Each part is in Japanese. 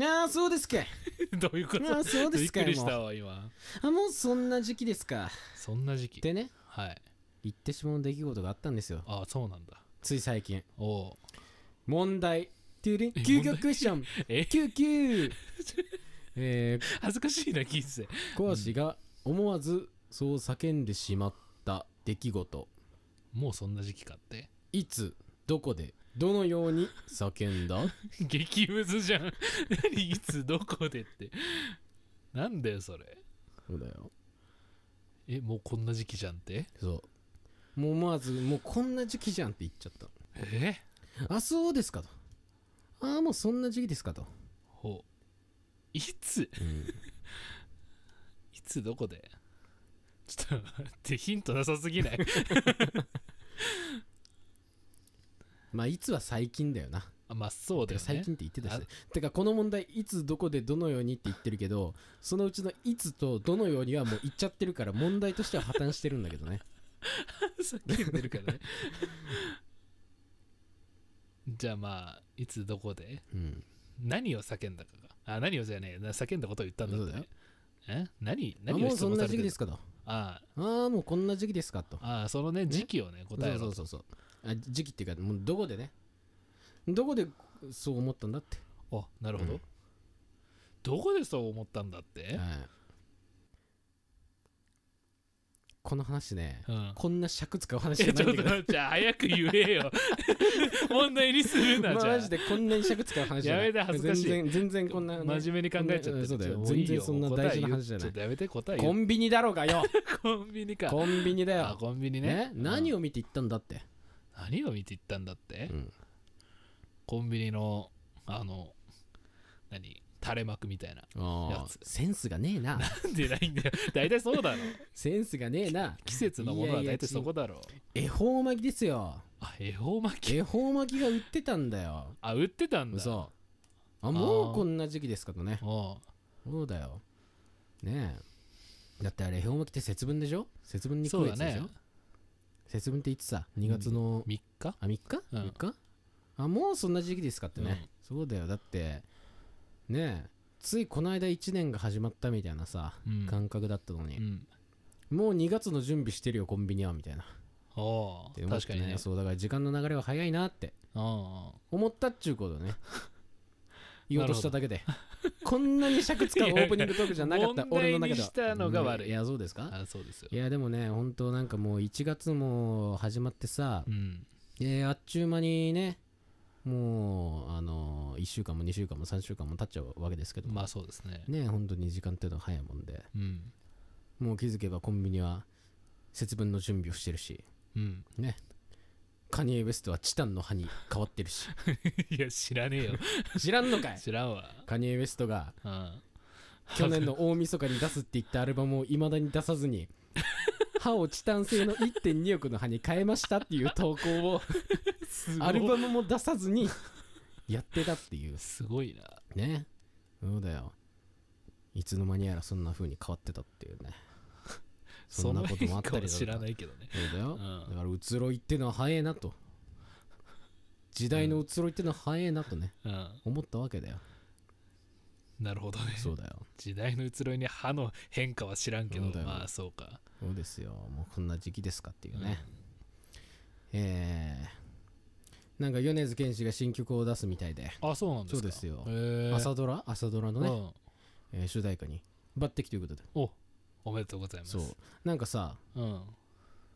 ああそうですか。どういうこと？ああそうですかびっくりしたわ今。あもうそんな時期ですか。そんな時期。でねはい。言ってしまう出来事があったんですよ。ああそうなんだ。つい最近。おお問題。トゥルンえ究極クエスチョンえ？キューキューえー、恥ずかしいな聞いてて。講師が思わずそう叫んでしまった出来事。もうそんな時期かって。いつどこでどのように叫んだ？激ムズじゃん。何いつどこでって。なんだよそれ。そうだよ。えもうこんな時期じゃんって？そう。もう思わずもうこんな時期じゃんって言っちゃった。え？あそうですかと。ああもうそんな時期ですかと、ほう。いつ？うん、いつどこで？ちょっと待ってヒントなさすぎない？まあいつは最近だよな。あまあそうだよね。最近って言ってたし。てかこの問題いつどこでどのようにって言ってるけどそのうちのいつとどのようにはもう言っちゃってるから問題としては破綻してるんだけどね。叫んでるからね。じゃあまあいつどこで？うん。何を叫んだかが？あ何をじゃねえ。な叫んだことを言ったんだって。そうだよ。え？何？あ何をもうそんな時期ですかと。ああ。あもうこんな時期ですかと。あああそのね時期をね答えろそうそうそうそうあ時期っていうかもうどこでね。どこでそう思ったんだって、あなるほど、うん。どこでそう思ったんだって、はい。この話ねうん。こんな尺使う話じゃないんだけど。じゃあ早く言えよ。問題にするなじゃあ。まあマジでこんなに尺使う話じゃない。やめて恥ずかしい。全然全然こんな、ね、真面目に考えちゃってそうだよ。全然そんな大事な話じゃない。やめて答えコンビニだろうがよ。コンビニか。コンビニだあよコンビニね。ね？何をを見て言ったんだって、何を見て行ったんだって、うん。コンビニのあの何垂れ幕みたいなやつ。センスがねえな。なんでないんだよ。大体そうだろ。センスがねえな。季節のものは大体そこだろ。恵方巻きですよ。あ恵方巻き？恵方巻きが売ってたんだよ。あ売ってたんだ。嘘。あもうこんな時期ですかとね。そうだよ。ねえ。だってあれ恵方巻きって節分でしょ？節分に食そううだやつでしょ、ね節分っていつさ2月の3日？あ3日、うん。3日？あもうそんな時期ですかってね、そうだよ。だってねえついこの間1年が始まったみたいなさ、うん。感覚だったのに、うん。もう2月の準備してるよコンビニはみたいな。おうって思って確かにね。そうだから時間の流れは早いなってあ。思ったっちゅうことね 言おうとしただけで。こんなに尺使うオープニングトークじゃなかった。俺の中では。したのが悪い。うん。いやそうですか？あそうですよ。いやでもね本当なんかもう1月も始まってさ。う、ん。であっちゅう間にねもうあの1週間も2週間も3週間も経っちゃうわけですけど。まあそうですね。ね本当に時間っていうのは早いもんで。うん。もう気づけばコンビニは節分の準備をしてるし。うん。ねカニエ・ウェストはチタンの葉に変わってるし。いや知らねえよ。知らんのかい？知らんわ。カニエ・ウェストがうん。去年の大晦日に出すって言ったアルバムを未だに出さずに 歯をチタン製の1.2億の歯に変えましたっていう投稿をアルバムも出さずにやってたっていう。すごいな。ね。そうだよ。いつの間にやらそんな風に変わってたっていうねそんなこともあったり知らないけどねそうだよ、うん。だから移ろいってのは早いなと。時代の移ろいってのは早いなとね、うん。思ったわけだよ。なるほどね。そうだよ。時代の移ろいに歯の変化は知らんけどまあそうか。そうですよ。もうこんな時期ですかっていうね、えー、なんか米津玄師が新曲を出すみたいで、あそうなんですか。そうですよ。朝ドラ？朝ドラのね、うん。えー主題歌に抜擢ということで。おおめでとうございます。そう。なんかさうん。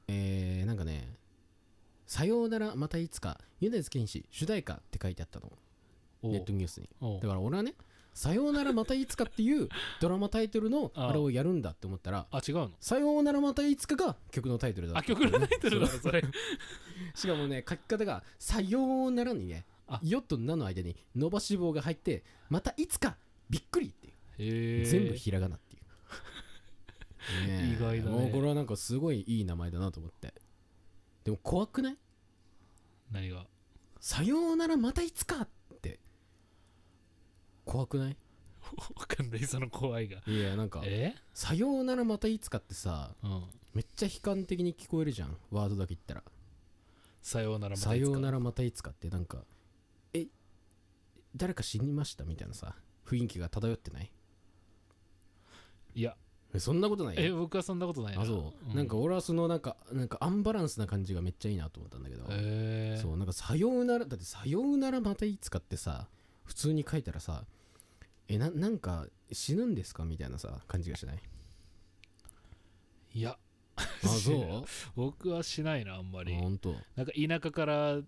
えー、なんかね「さようならまたいつか米津玄師主題歌」って書いてあったの。おネットニュースに。おだから俺はね「さようならまたいつか」っていう ドラマタイトルのあれをやるんだって思ったらあ違うの「さようならまたいつか」が曲のタイトルだった。あ曲のタイトルだ。ろそれ。しかもね書き方が「さようなら」にねあ「よ」と「な」の間に伸ばし棒が入って「またいつかびっくり」っていう。全部ひらがな意外だね。もうこれはなんかすごいいい名前だなと思って。でも怖くない？何が？さようならまたいつかって。怖くない？わかんない。その怖いが。いやなんかえ？さようならまたいつかってさうん。めっちゃ悲観的に聞こえるじゃん。ワードだけ言ったら。さようならまたさいつか。ようならまたいつかってなんかえ？誰か死にました？みたいなさ雰囲気が漂ってない？いやえそんなことない？え僕はそんなことないな。あそう、うなんか俺はそのなんかなんかアンバランスな感じがめっちゃいいなと思ったんだけど、えー、そうなんかさようならだってさようならまたいつかってさ普通に書いたらさえななんか死ぬんですかみたいなさ感じがしない？いや。あそう？僕はしないなあんまり。本当なんか田舎から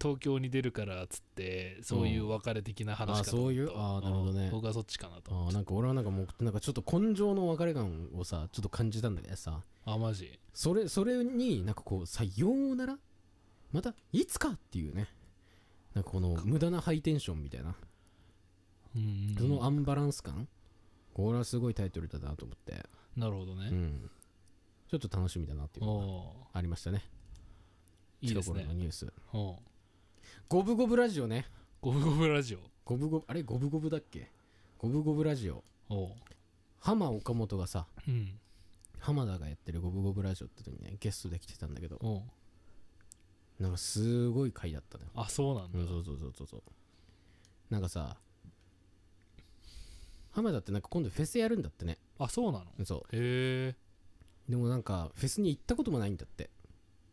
東京に出るからっつってそういう別れ的な話かと。思ったあそういう？あなるほどね。うん僕はそっちかなと。思あなんか俺はなんかもうなんかちょっと根性の別れ感をさちょっと感じたんだけどさ。あマジ？それそれになんかこうさようならまたいつかっていうね。なんかこの無駄なハイテンションみたいな。うんうんうん。そのアンバランス感？これはすごいタイトルだなと思って。なるほどね、うん。ちょっと楽しみだなっていうのがおありましたね。ーいいですね。のニュース。おーゴブゴブラジオね。ゴブゴブラジオ。ゴブゴブあれ？ゴブゴブだっけ？ゴブゴブラジオ。おー浜岡本がさうん。浜田がやってるゴブゴブラジオって時にねゲストで来てたんだけどおーなんかすごい回だったねあそうなんだ、うんそうそうそうそうそう。なんかさ浜田ってなんか今度フェスやるんだってね。あそうなの？そへえ。うでもなんかフェスに行ったこともないんだって。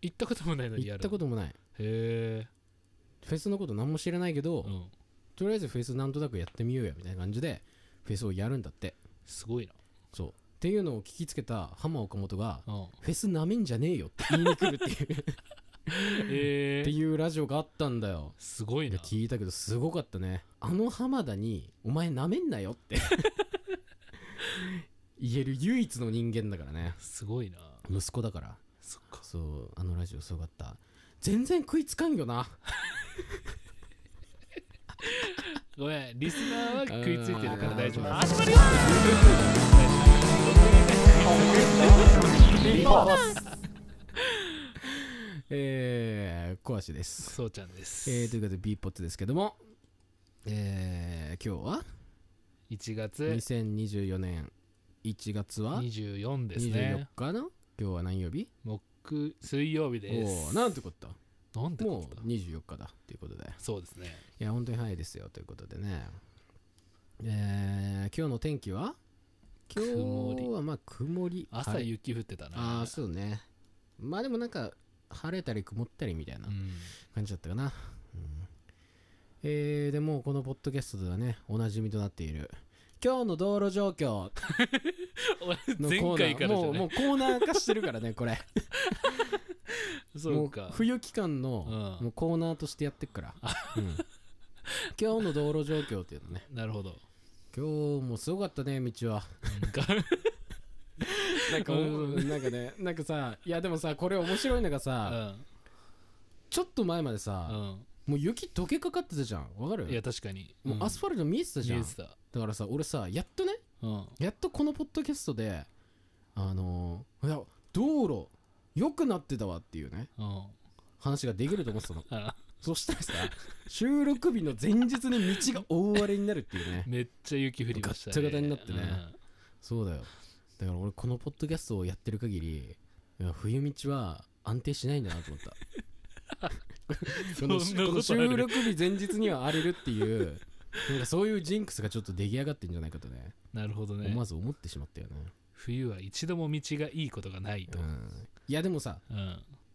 行ったこともないのに行ったこともない。へえフェスのこと何も知らないけど、うん。とりあえずフェスなんとなくやってみようやみたいな感じでフェスをやるんだって。すごいそう。っていうのを聞きつけた浜岡本がなうん。フェスなめんじゃねえよって言いに来るっていう。へ えっていうラジオがあったんだよ。すごいな。で聞いたけどすごかったね。あの浜田に「お前なめんなよ」って。言える唯一の人間だからね。すごいな。息子だから。そっか。そうあのラジオすごかった。全然食いつかんよな ごめんリスナーは食いついてるから大丈夫始まるよえー、小足です。そうちゃんです、えー、ということで B ポッツですけどもえー、今日は？1月。2024年。1月は？24です24ね日の？今日は何曜日？木水曜日でおおすなんてこった？なんでもう24日だっていうことで。そうですね。いや本当に早いですよということでね。えー、今日の天気は？今日はまあ曇り朝雪降ってたな。ああそうね。まあでもなんか晴れたり曇ったりみたいなうん。感じだったかな、うん。えー、でもうこのポッドキャストではねおなじみとなっている今日の道路状況。の前コーナー。もうもうコーナー化してるからねこれ。そうか。冬期間の、うん。もうコーナーとしてやってっから、うん。今日の道路状況っていうのね。なるほど。今日もすごかったね道は。なんか、うん。なんかねなんかさいやでもさこれ面白いのがうさ、ん。ちょっと前までさ、もう雪溶けかかってたじゃん。わかる？うんいや確かに。もうアスファルト見えてたじゃん、見えてた。だからさ俺さやっとねうん。やっとこのポッドキャストであのーいや道路良くなってたわっていうねうん。話ができると思ってたの。あそしたらさ収録日の前日に道が大荒れになるっていうね。めっちゃ雪降りましたね。ガッタガタになってね。そうだよ。だから俺このポッドキャストをやってる限り冬道は安定しないんだなと思った そんなことある？この収録日前日には荒れるっていうなんかそういうジンクスがちょっと出来上がってんじゃないかとね。うんなるほどね。思わず思ってしまったよね、冬は一度も道がいいことがないと。うん、いやでもさうん。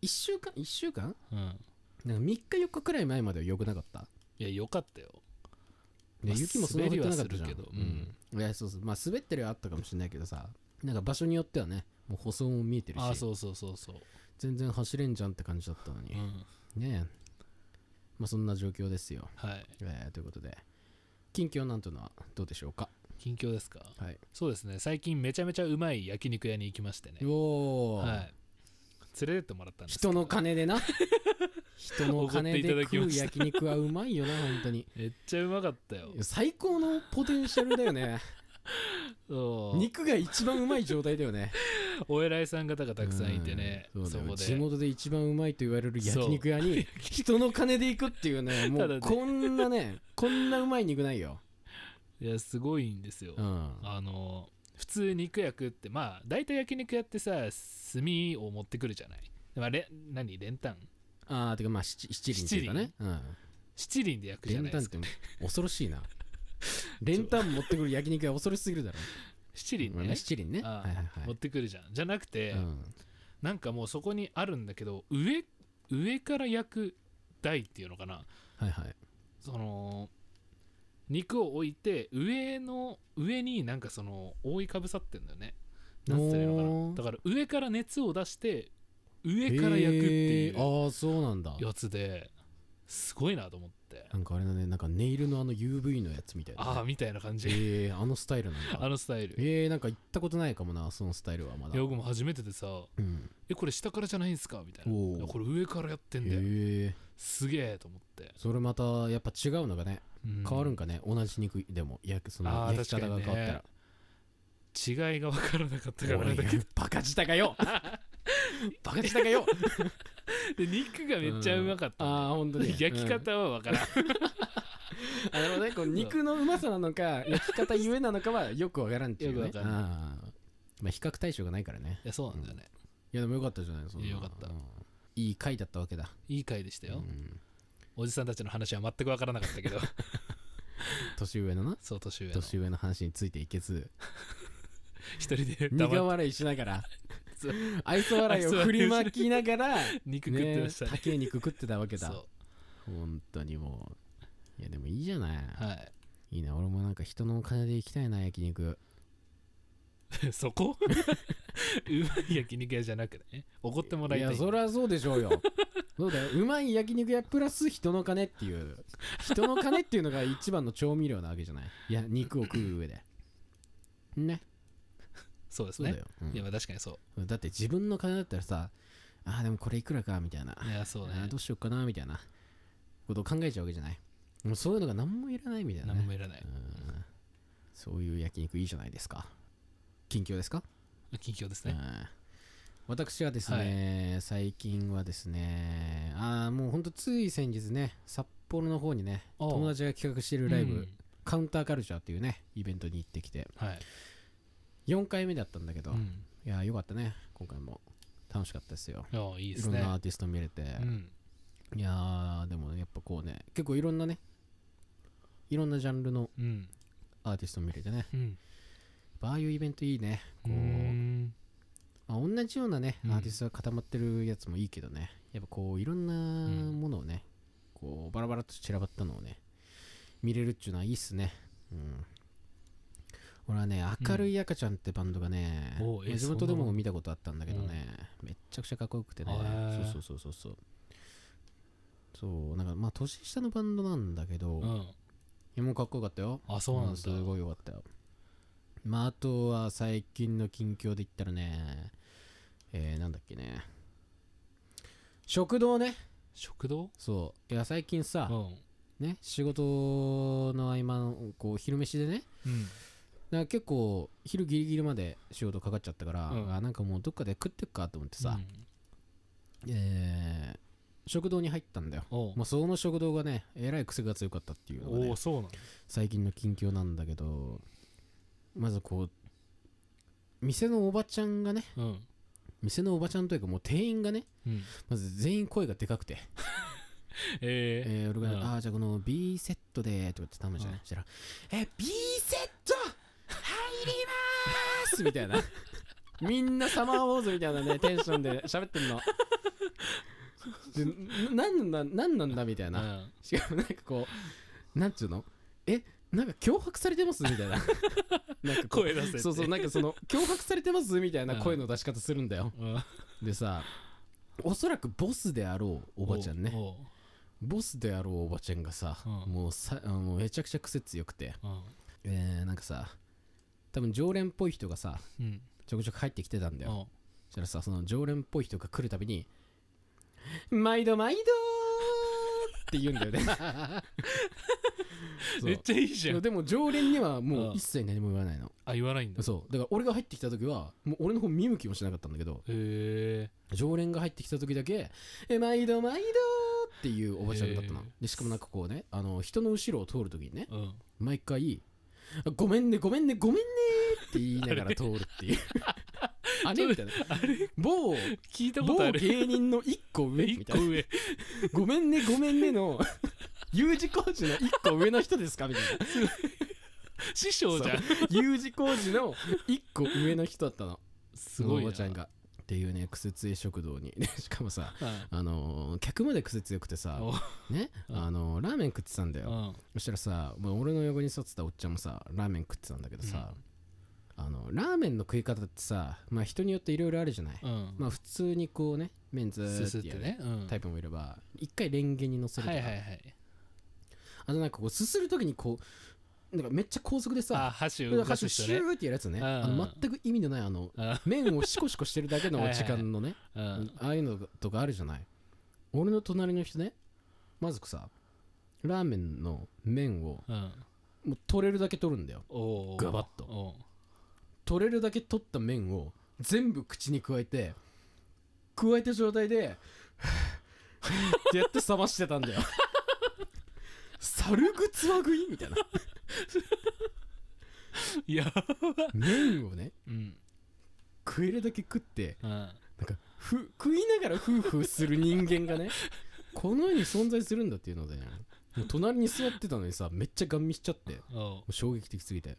1週間1週間？うん。なんか3日4日くらい前までは良くなかった？いやよかったよ。でまあ雪もそんな降ってなかったじゃん。うん、いやそうそう。まあ滑ってるはあったかもしれないけどさなんか場所によってはねもう舗装も見えてるし。あそうそうそうそう全然走れんじゃんって感じだったのに、うん。ねえ。まあそんな状況ですよ、はい。えーということで。近況なんていうのはどうでしょうか？近況ですか？はい。そうですね。最近めちゃめちゃうまい焼肉屋に行きましてね。おお、はい。連れてってもらったんですけど。人の金でな。人の金で食う焼肉はうまいよな本当に。めっちゃうまかったよ。最高のポテンシャルだよね。そう。肉が一番うまい状態だよね お偉いさん方がたくさんいてねうんそこで。地元で一番うまいと言われる焼肉屋に 人の金で行くっていうね もうこんなねこんなうまい肉ないよ、いやすごいんですよ。うん、あの普通肉焼くってまあ大体焼肉屋ってさ炭を持ってくるじゃない。まあ、れ何練炭？ああてかまあ七七輪っていうかね、うん、七輪で焼くじゃないですか。て恐ろしいな。練炭持ってくる焼肉は恐ろしすぎるだろ七輪ね。まあ七輪ね。あはいはいはい。持ってくるじゃん。じゃなくて、うん。なんかもうそこにあるんだけど上上から焼く台っていうのかな。はいはい。その肉を置いて上の上になんかその覆いかぶさってんだよね。なんつったらいいのかな。だから上から熱を出して上から焼くっていうああそうなんだ。やつですごいなと思ってなんかあれだねなんかネイルのあの UV のやつみたいなね、ああみたいな感じ。えー、あのスタイルなんだ。あのスタイル。えー、なんか行ったことないかもなそのスタイルはまだ。いや僕も初めてでさうん。えこれ下からじゃないんすかみたいな。これ上からやってへんだよ。えすげえと思って、それまたやっぱ違うのがねうん。変わるんかね、同じ肉でも焼くその焼き方が変わったら、違いが分からなかったからだけど。バカ舌がよ。バカ舌がよ で肉がめっちゃうまかった。ね、ああ本当に。焼き方は分からん、あなるほどねこう肉のうまさなのか焼き方ゆえなのかはよくわからんっていうね。よくわかん。ないあーまあ比較対象がないからね。いやそうなんだよね、いやでもよかったじゃないそいやよかった。うん。いい回だったわけだ。いい回でしたよ、うん。おじさんたちの話は全く分からなかったけど。年上のな。そう年上の。年上の話についていけず。一人で苦笑いしながら愛想笑いを振りまきながら 肉食ってねましたね。高い肉食ってたわけだ。そ本当にもう。いやでもいいじゃない。うはい。いいな。俺もなんか人のお金で行きたいな焼肉。そこ？うまい焼肉屋じゃなくね。怒ってもらいい。たいやそりゃそうでしょうよ。そうだよ。うまい焼肉屋プラス人の金っていう。人の金っていうのが一番の調味料なわけじゃない。いや肉を食う上で。ねそうですね。そうだよ、うん。いやまあ確かにそだって自分の金だったらさあーでもこれいくらかみたいな。ういやそうね。あーどうしようかなみたいな。ことを考えちゃうわけじゃない。もうそういうのが何もいらないみたいな、ね、何もいらない。うん。そういう焼肉いいじゃないですか。近況ですか、近況ですね。うん。私はですね、最近はですねああもうほんとつい先日ね札幌の方にねおう。友達が企画しているライブ、うん。カウンターカルチャーっていうねイベントに行ってきて。はい4回目だったんだけど、いうん。やーよかったね。今回も。楽しかったですよ。いやいいでいすね。ろんなアーティスト見れて、うん。いやーでもやっぱこうね結構いろんなねいろんなジャンルのうん。アーティスト見れてね。うん。ああいうイベントいいね。こうう、ん。まあ、同じようなねうん。アーティストが固まってるやつもいいけどね。やっぱこういろんなものをね、こうバラバラっと散らばったのをね見れるっていうのはいいっすね。うん俺はね明るい赤ちゃんってバンドがね、おうえまあ地元でも見たことあったんだけどね、めっちゃくちゃかっこよくてね。そうそうそうそうそう。そうなんかまあ年下のバンドなんだけど、いうん。やもうかっこよかったよ。あそうなんだ。すごいよかったよ。まああとは最近の近況で言ったらねえー、なんだっけね。食堂ね。食堂？そう。いや最近さ、うん。ね仕事の合間のこう昼飯でねうんなんか結構昼ギリギリまで仕事かかっちゃったから、うん。あなんかもうどっかで食ってくかと思ってさ、うん。えー食堂に入ったんだよ。まあその食堂がねえらい癖が強かったっていうのがね最近の近況なんだけどまずこう店のおばちゃんがねうん。店のおばちゃんというかもう店員がねうん。まず全員声がでかくて、ええー、俺が、うん。ああじゃあこの B セットでとかって頼むじゃない、うしたらえ B セットまーすみたいな。みんなサマーウォーズみたいなねテンションで喋ってんの。でなんなんだなんなんだみたいーな、うん。しかもなんかこうなんつうの？えなんか脅迫されてますみたいな。なんか声出せそうそうなんかその脅迫されてますみたいなうん。声の出し方するんだよ、うん。でさおそらくボスであろうおばちゃんね。ボスであろうおばちゃんがさ、うん。もうさあのめちゃくちゃ癖強くて、おうえー、なんかさ多分常連っぽい人がさうん。ちょくちょく入ってきてたんだよ。そしたらさその常連っぽい人が来るたびに「毎度毎度!」って言うんだよね。めっちゃいいじゃん。でも常連にはもううん。一切何も言わないの。あ言わないんだ。そう。だから俺が入ってきた時はもう俺の方見向きもしなかったんだけどへえ常連が入ってきた時だけ「え毎度毎度!」っていうおばちゃんだったの。でしかもなんかこうねあの人の後ろを通る時にねうん。毎回「ごめんねごめんねごめんね」って言いながら通るっていう。あれ？みたいな。あれ？某聞いたことあ某る芸人の 一個上？みたいな。一個上「ごめんねごめんね」の U 字工事の一個上の人ですか？みたいな。師匠じゃん。U 字工事の1個上の人だったの。すごいな。おばちゃんがっていうね苦節食堂に。で しかもさうんあのー客まで癖強くてさお。ね うん。あのーラーメン食ってたんだよ。うん。そしたらさもう俺の横に座ってたおっちゃんもさラーメン食ってたんだけどさ、あのラーメンの食い方ってさまあ人によっていろいろあるじゃない、うん。まあ普通にこうね麺ずすすーっっててね、うん、タイプもいれば一回レンゲに乗せるとか、はいはいはいあとなんかこうすするときにこうなんかめっちゃ高速であさ箸を動かすシューってやるやつね。うん。あの全く意味のないあのうん。麺をシコシコしてるだけの 時間のねうん。ああいうのとかあるじゃない？俺の隣の人ねまずさラーメンの麺をうん。もう取れるだけ取るんだよ。ガバッと。お取れるだけ取った麺を全部口に加えて加えた状態でってやって冷ましてたんだよ猿ぐつわ食いみたいな。ー やば。麺をねうん。食えるだけ食ってうん。なんかふ食いながらフーフーする人間がね この世に存在するんだっていうのでねもう隣に座ってたのにさめっちゃガン見しちゃって衝撃的すぎて、う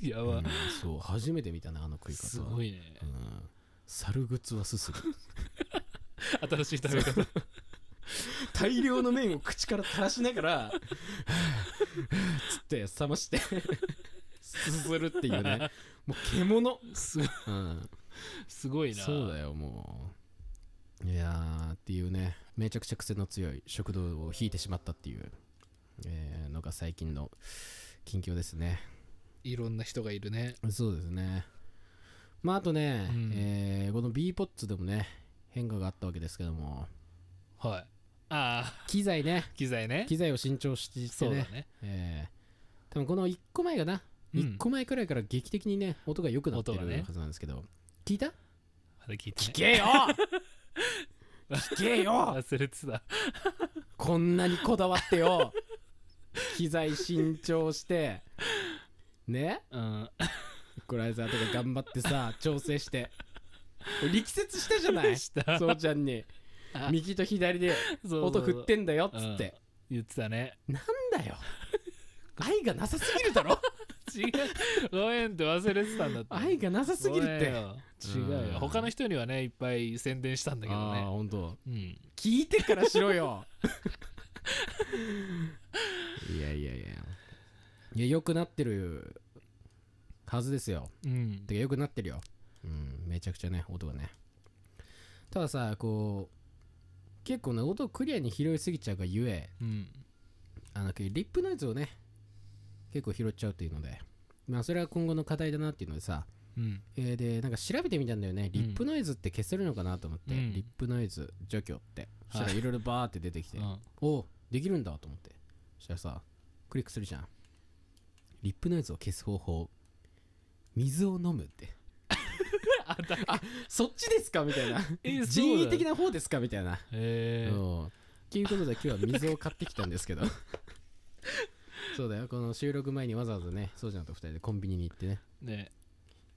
やば。うんそう初めて見たなあの食い方。はすごいね。うん。猿ぐつはすする。新しい食べ方 大量の麺を口から垂らしながらつって冷ましてすするっていうね。もう獣、すうん、すごいな。そうだよもう。いやーっていうね。めちゃくちゃ癖の強い食堂を引いてしまったっていう、えーのが最近の近況ですね。いろんな人がいるね。そうですね。まああとね、うん。えーこの B ポッツでもね変化があったわけですけども。はいああ機材ね。機材ね。機材を新調してね。そうだね。えー。多分この1個前がな、うん。1個前くらいから劇的にね音が良くなってるはずなんですけど、聞いた？聞いてねけよ！聞けよ！忘れてた。こんなにこだわってよ！機材新調して。ね？うん。イコライザーとか頑張ってさ調整して。力説したじゃない？そうちゃんに。あ右と左で音振ってんだよっつって。言ってたね。なんだよ。愛がなさすぎるだろ？違う。ごめんって忘れてたんだって。愛がなさすぎるって。違ううん。よ他の人にはねいっぱい宣伝したんだけどああね本当。うん。聞いてからしろよ。いやいやいや。いや良くなってるはずですよ。うん。てか良くなってるよ。うんめちゃくちゃね音がね。たださこう結構ね音をクリアに拾いすぎちゃうがゆえうん。あのリップノイズをね結構拾っちゃうっていうのでまあそれは今後の課題だなっていうのでさうん。えーでなんか調べてみたんだよね、ん。リップノイズって消せるのかなと思って、うん。リップノイズ除去って。そしたらはい。いろいろバーって出てきて、うん。おできるんだと思って。そしたらさクリックするじゃん。リップノイズを消す方法水を飲むってあだそっちですか？みたいな。え人為的なな方ですか？みたいな。へえ。うん。っていうことで今日は水を買ってきたんですけど。そうだよ。この収録前にわざわざねそうちゃんと2人でコンビニに行ってね。ね。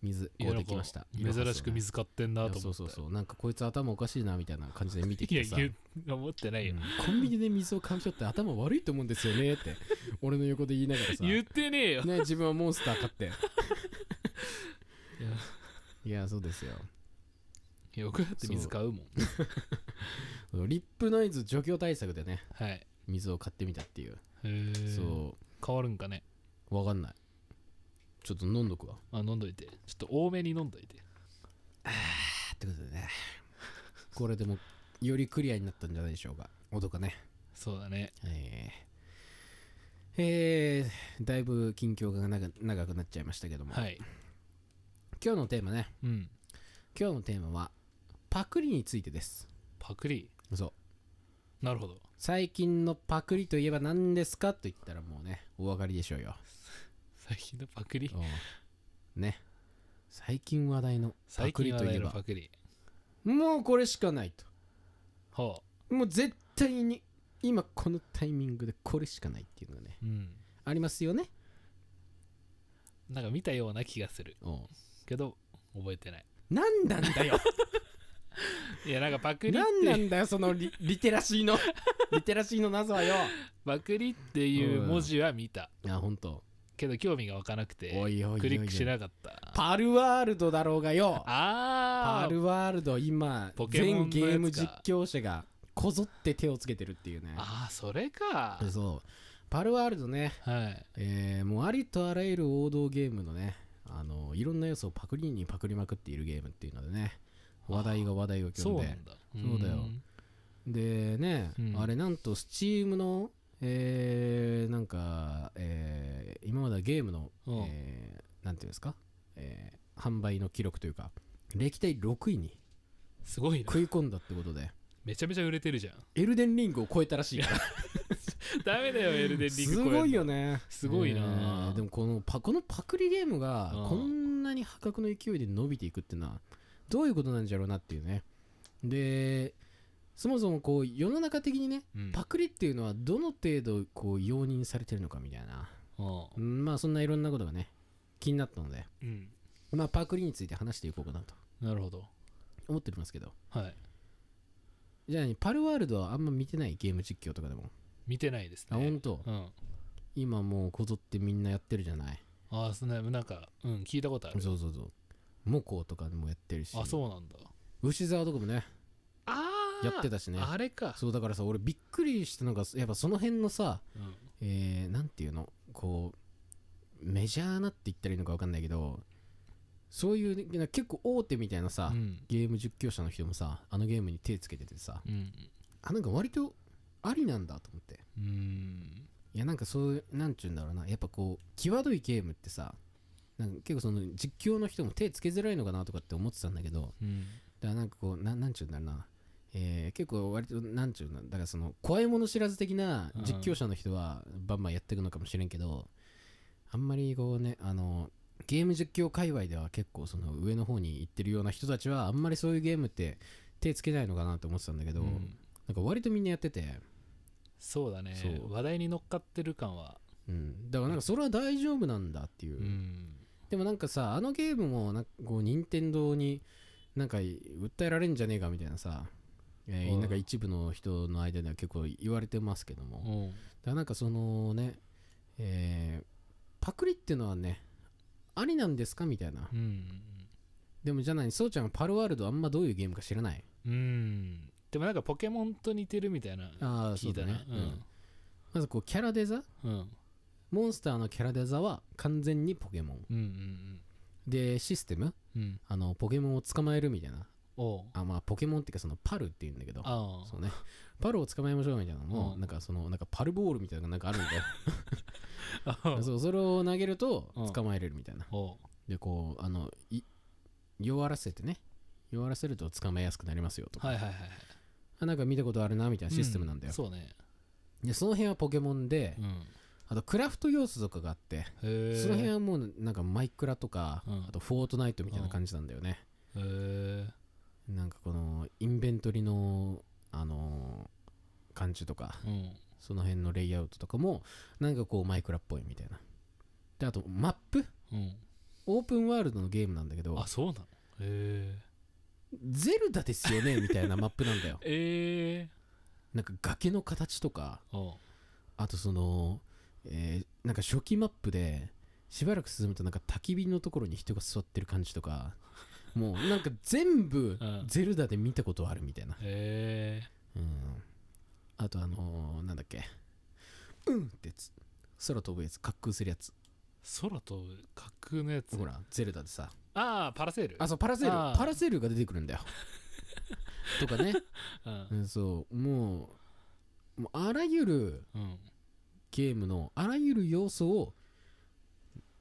水買うてきました。珍しく水買ってんなと思って。そうそうそう。なんかこいつ頭おかしいなみたいな感じで見てきいやてさ言う思ってないようんコンビニで水を買う人って頭悪いと思うんですよねって俺の横で言いながらさ言ってねえよね自分はモンスター買っていやいやそうですよ。よくだって水買うもん。リップノイズ除去対策でねはい。水を買ってみたっていう、へえそ変わるんかね？うわかんない。ちょっと飲んどくわ。あ飲んどいて。ちょっと多めに飲んどいて。ってことでね。これでもよりクリアになったんじゃないでしょうか。音がね。そうだね。えー。えー。だいぶ近況が長長くなっちゃいましたけども、はい今日のテーマね。うん。今日のテーマはパクリについてです。パクリ。そう。なるほど。最近のパクリといえば何ですかと言ったらもうねお分かりでしょうよ。最近のパクリ？うん。ね。最近話題のパ最クリといえば。パクリ。もうこれしかないと。はもう絶対に今このタイミングでこれしかないっていうのがねあうん。ありますよね。なんか見たような気がする。うんけど覚えてない。何なんだよ。いやなんかパクリって何なんだよそのリリテラシーの リテラシーの謎はよ。パクリっていう文字は見た。あ本当けど興味が湧かなくておいおいおいおい。クリックしなかった。パルワールドだろうがよ。ああパルワールド今ポケモン全のやつか。ゲーム実況者がこぞって手をつけてるっていうね。ああそれか。そう。パルワールドね。はい。えーもうありとあらゆる王道ゲームのねあのいろんな要素をパクリにパクりまくっているゲームっていうのでね話題が話題を呼んで。なんだ。そうだよ。んでね、うん。あれなんと Steam のえー、なんか、えー今まではゲームの、うん。えーなんていうんですか、えー販売の記録というか歴代6位にすごいな。食い込んだってことで。めちゃめちゃ売れてるじゃん。エルデンリングを超えたらしいから ダメだよエルデンリングすごいよね。すごいな。えーでもこのパこのパクリゲームがうんこんなに破格の勢いで伸びていくっていうのはどういうことなんじゃろうなっていうね。でそもそもこう世の中的にねうん。パクリっていうのはどの程度こう容認されてるのかみたいな。ううんまあそんないろんなことがね気になったのでん。まあパクリについて話していこうかなと。なるほど。思っておりますけど。はい。じゃあ、パルワールドはあんま見てないゲーム実況とかでも見てないですあね本当？うん。今もうこぞってみんなやってるじゃない？ああそんななんかうん聞いたことある。そうそうそう。モコとかでもやってるし。あそうなんだ。牛沢とかもねああやってたしね。あれか。そうだからさ俺びっくりしたのがやっぱその辺のさうん。えー、なんていうの？こうメジャーなって言ったらいいのか分かんないけどそういうね結構大手みたいなさ、うん。ゲーム実況者の人もさあのゲームに手つけててさうん。あなんか割とありなんだと思って。うん。いやなんかそういうなんちゅうんだろうな。やっぱこう際どいゲームってさなんか結構その実況の人も手つけづらいのかなとかって思ってたんだけどうん。だからなんかこうななんちゅうんだろうな。えー結構割となんちゅうのだからその怖いもの知らず的な実況者の人はバンバンやっていくのかもしれんけど、あんまりこうねあのゲーム実況界隈では結構その上の方に行ってるような人たちはあんまりそういうゲームって手つけないのかなと思ってたんだけど、うん。なんか割とみんなやってて、そうだね。そう。話題に乗っかってる感は。うん、だからなんかそれは大丈夫なんだっていう、うん。でもなんかさあのゲームもなんかこう任天堂になんか訴えられんじゃねえかみたいなさ、えーうん。なんか一部の人の間では結構言われてますけども、だかうんらなんかそのね、えーパクリっていうのはねありなんですかみたいな。うん。でもじゃあ何そうちゃんはパルワールドあんまどういうゲームか知らない。うんでもなんかポケモンと似てるみたいなああそ聞いうたな。だね、うん。まずこうキャラデザ？うん。うんモンスターのキャラデザは完全にポケモン。うんうんでシステム？うん。うんあのポケモンを捕まえるみたいな。おう。あまあポケモンっていうかそのパルっていうんだけど。ああ。そうね。パルを捕まえましょうみたいなのも、うん。なんかそのなんかパルボールみたいなのがなんかあるんだよあ そうそれを投げるとうん。捕まえれるみたいな。おう。でこうあのい弱らせてね。弱らせると捕まえやすくなりますよとか、はいはいはいあなんか見たことあるなみたいなシステムなんだよ、そうね。でその辺はポケモンで、うん。あとクラフト要素とかがあって、その辺はもうなんかマイクラとか、うん。あとフォートナイトみたいな感じなんだよね、へえなんかこのインベントリのあのー感じとかうん。その辺のレイアウトとかもなんかこうマイクラっぽいみたいな。であとマップ？うん。オープンワールドのゲームなんだけどあそうなの？へえゼルダですよね みたいなマップなんだよ。ええなんか崖の形とかあとその、えーなんか初期マップでしばらく進むとなんか焚き火のところに人が座ってる感じとかもうなんか全部 うん。ゼルダで見たことあるみたいな、へえうん、あとあのーなんだっけ。うんってやつ。空飛ぶやつ。滑空するやつ空と架空のやつ。ほらゼルダでさ。ああパラセール。あそうパラセール。パラセールが出てくるんだよ。とかね、うん。うん、そうもうもうあらゆるうんゲームのあらゆる要素を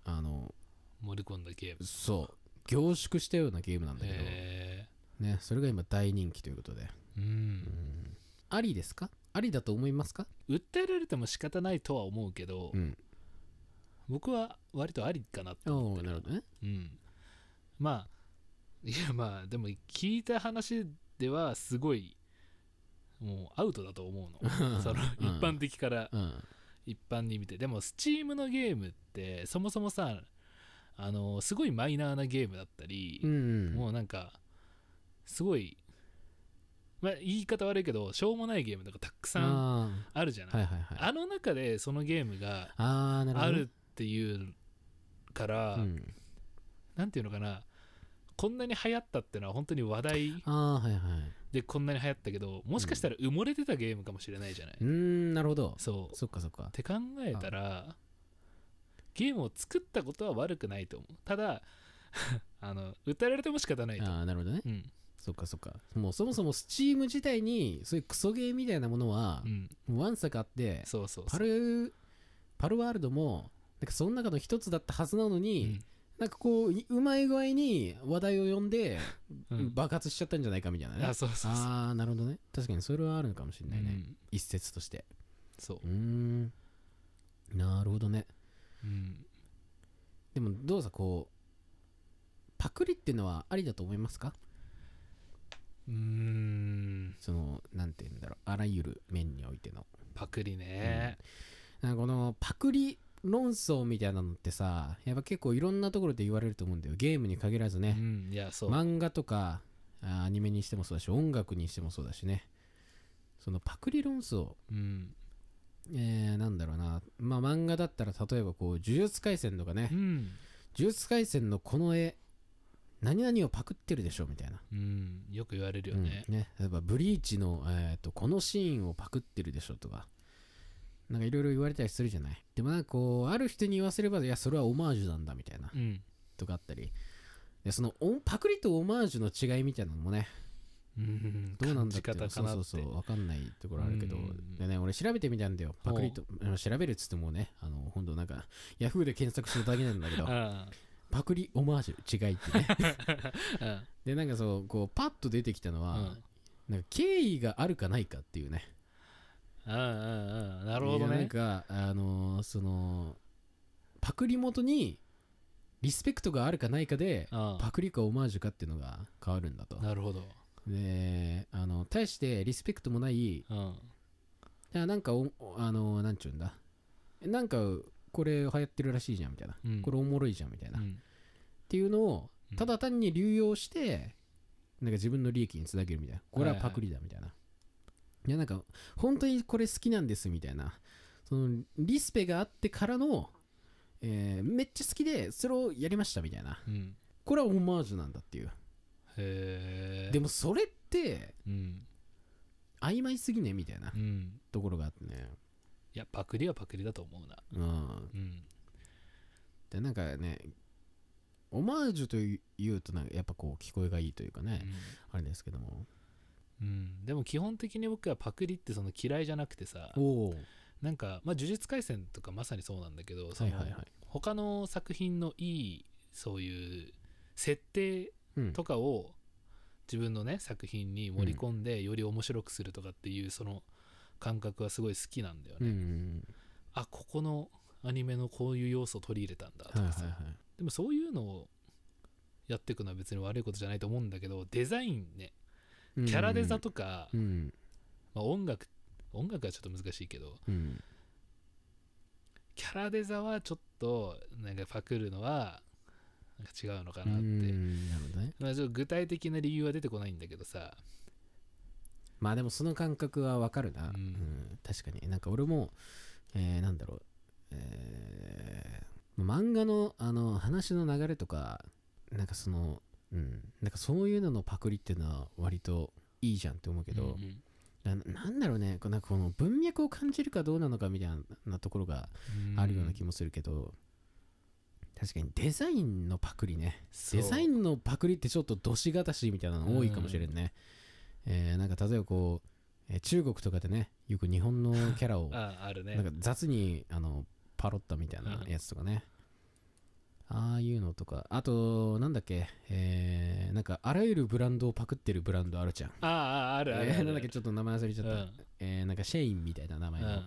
あの盛り込んだゲーム。そう凝縮したようなゲームなんだけど、へね、それが今大人気ということで、えううん。ん、ありですか？ありだと思いますか？訴えられても仕方ないとは思うけどうん僕は割とありかなってお思ってなるほどね。うん。まあいやまあでも聞いた話ではすごいもうアウトだと思うの。その一うん。般的から。うん。一般に見て。でも Steam のゲームってそもそもさあのすごいマイナーなゲームだったりう、んもうなんかすごいまあ言い方悪いけどしょうもないゲームとかたくさんああるじゃない、ーはいはいはい。あの中でそのゲームがあるほどね。あるっっていうから、うん。なんていうのかなこんなに流行ったってのは本当に話題ああはいはい。でこんなに流行ったけどもしかしたら埋もれてたゲームかもしれないじゃない、うーんなるほど。そう。そっかそっか。って考えたらゲームを作ったことは悪くないと思う。ただ あの訴えられても仕方ないと。ああなるほどね。うん。そっかそっか。もうそもそもスチーム自体にそういうクソゲーみたいなものはうん。ワンサかあってそうそうそう。パルパルワールドもなんかその中の一つだったはずなのに、なんかこういうまい具合に話題を呼んで、うん。うん爆発しちゃったんじゃないかみたいなね。あそうそうそう。ああなるほどね。確かにそれはあるのかもしれないね、うん。一説として。そう。うーん。なるほどね。うん。でもどうさこうパクリっていうのはありだと思いますか？うーん。そのなんて言うんだろう。あらゆる面においての。パクリね。なんかこのパクリ論争みたいなのってさやっぱ結構いろんなところで言われると思うんだよ。ゲームに限らずうね、んいやそう。漫画とかあアニメにしてもそうだし音楽にしてもそうだしね。そのパクリ論争。うん。えー、なんだろうな。まあ漫画だったら例えばこう呪術廻戦とかね。うん。呪術廻戦のこの絵何々をパクってるでしょみたいな。うん。よく言われるよね。うんね、例えばブリーチの、えー、とこのシーンをパクってるでしょとかなんかいろいろ言われたりするじゃない？でもなんかこうある人に言わせればいやそれはオマージュなんだみたいなうん。とかあったり。でそのオパクリとオマージュの違いみたいなのもねうん。どうなんだってって。そうそうそう分かんないところあるけど。うん。でね俺調べてみたんだよ。パクリと調べるっつってもねあの本当なんかヤフーで検索するだけなんだけどあ パクリオマージュ違いってね。あ でなんかそうこうパッと出てきたのは、うん。なんか敬意があるかないかっていうねうんうんうん。なるほどいやなんねかあのーそのパクリ元にリスペクトがあるかないかであパクリかオマージュかっていうのが変わるんだと。あなるほど。であの対してリスペクトもないいうん。やなんかおあのなんちゅうんだ。なんかこれ流行ってるらしいじゃんみたいな、うん。これおもろいじゃんみたいな、っうん。ていうのをうん。ただ単に流用してなんか自分の利益につなげるみたいな。これはパクリだみたいな、いやなんか本当にこれ好きなんですみたいな。そのリスペがあってからの、えーめっちゃ好きでそれをやりましたみたいな。うん。これはオマージュなんだっていう。へえでもそれってうん。曖昧すぎねみたいなうん。ところがあってね。いやパクリはパクリだと思うな。うん。うん。でなんかねオマージュというとなんかやっぱこう聞こえがいいというかね、あれですけども。うんうん。でも基本的に僕はパクリってその嫌いじゃなくてさなんかまあ呪術廻戦とかまさにそうなんだけどはいはいはい。他の作品のいいそういう設定うん。とかを自分のね作品に盛り込んでより面白くするとかっていうその感覚はすごい好きなんだようんうね、ん。あここのアニメのこういう要素を取り入れたんだとかさ、うんはいはいはい。でもそういうのをやっていくのは別に悪いことじゃないと思うんだけどデザインねキャラデザとか、うん。まあ、音楽音楽はちょっと難しいけどうん。キャラデザはちょっとなんかパクるのはなんか違うのかうなって、ね。まあ、ちょっと具体的な理由は出てこないんだけどさ。まあでもその感覚はわかるな、うん。うん確かに。なんか俺も、えーなんだろう、えー漫画のあの話の流れとかなんかその、うん、なんかそういうののパクリっていうのは割といいじゃんって思うけど、うんうん。ななんだろうね。こうなんかこの文脈を感じるかどうなのかみたいなところがあるような気もするけど、確かにデザインのパクリね。デザインのパクリってちょっとどしがたしみたいなの多いかもしれんね、えーなんか例えばこう、えー中国とかでねよく日本のキャラを ああるね。なんか雑にあのパロったみたいなやつとかね、ああいうのとか。あとなんだっけ？えーなんかあらゆるブランドをパクってるブランドあるじゃん。あああるあるある。えーなんだっけ？ちょっと名前忘れちゃった、うん。えーなんかシェインみたいな名前の、うん。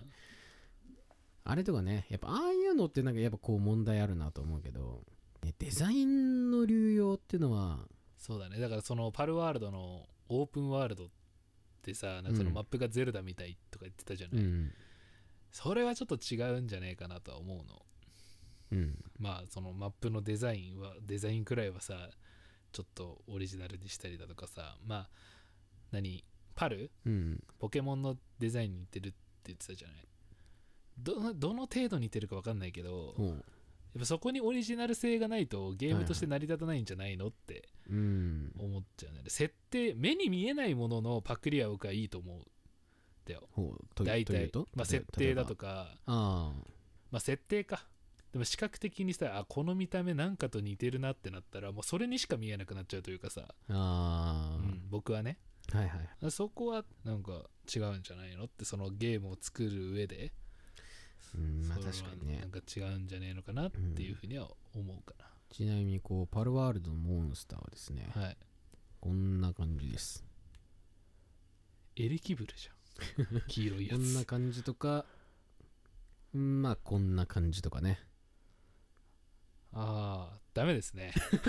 あれとかね。やっぱああいうのってなんかやっぱこう問題あるなと思うけど。ねデザインの流用っていうのは。そうだね。だからそのパルワールドのオープンワールドってさなんかそのうん。マップがゼルダみたいとか言ってたじゃない、うん。それはちょっと違うんじゃねえかなとは思うのうん。まあそのマップのデザインはデザインくらいはさちょっとオリジナルにしたりだとかさまあ何パル？うん。ポケモンのデザインに似てるって言ってたじゃない？どのどの程度似てるか分かんないけどほう。ぱそこにオリジナル性がないとゲームとして成り立たないんじゃないのってうん。思っちゃうね、設定目に見えないもののパクリは僕はいいと思うだよ。大体。まあ、設定だとか。あ。まあ設定かでも視覚的にさあこの見た目なんかと似てるなってなったらもうそれにしか見えなくなっちゃうというかさ、ああうん僕はね。あ、はいはい。そこはなんか違うんじゃないの？ってそのゲームを作る上で。うんまあ確かにね。なんか違うんじゃねえのかなっていうふうには思うかちなみにこうパルワールドのモンスターはですねな、はい。こんな感じです。エレキブルじゃん。黄色いやこんなつ感じとかうんまあこんな感じとかねああダメですね。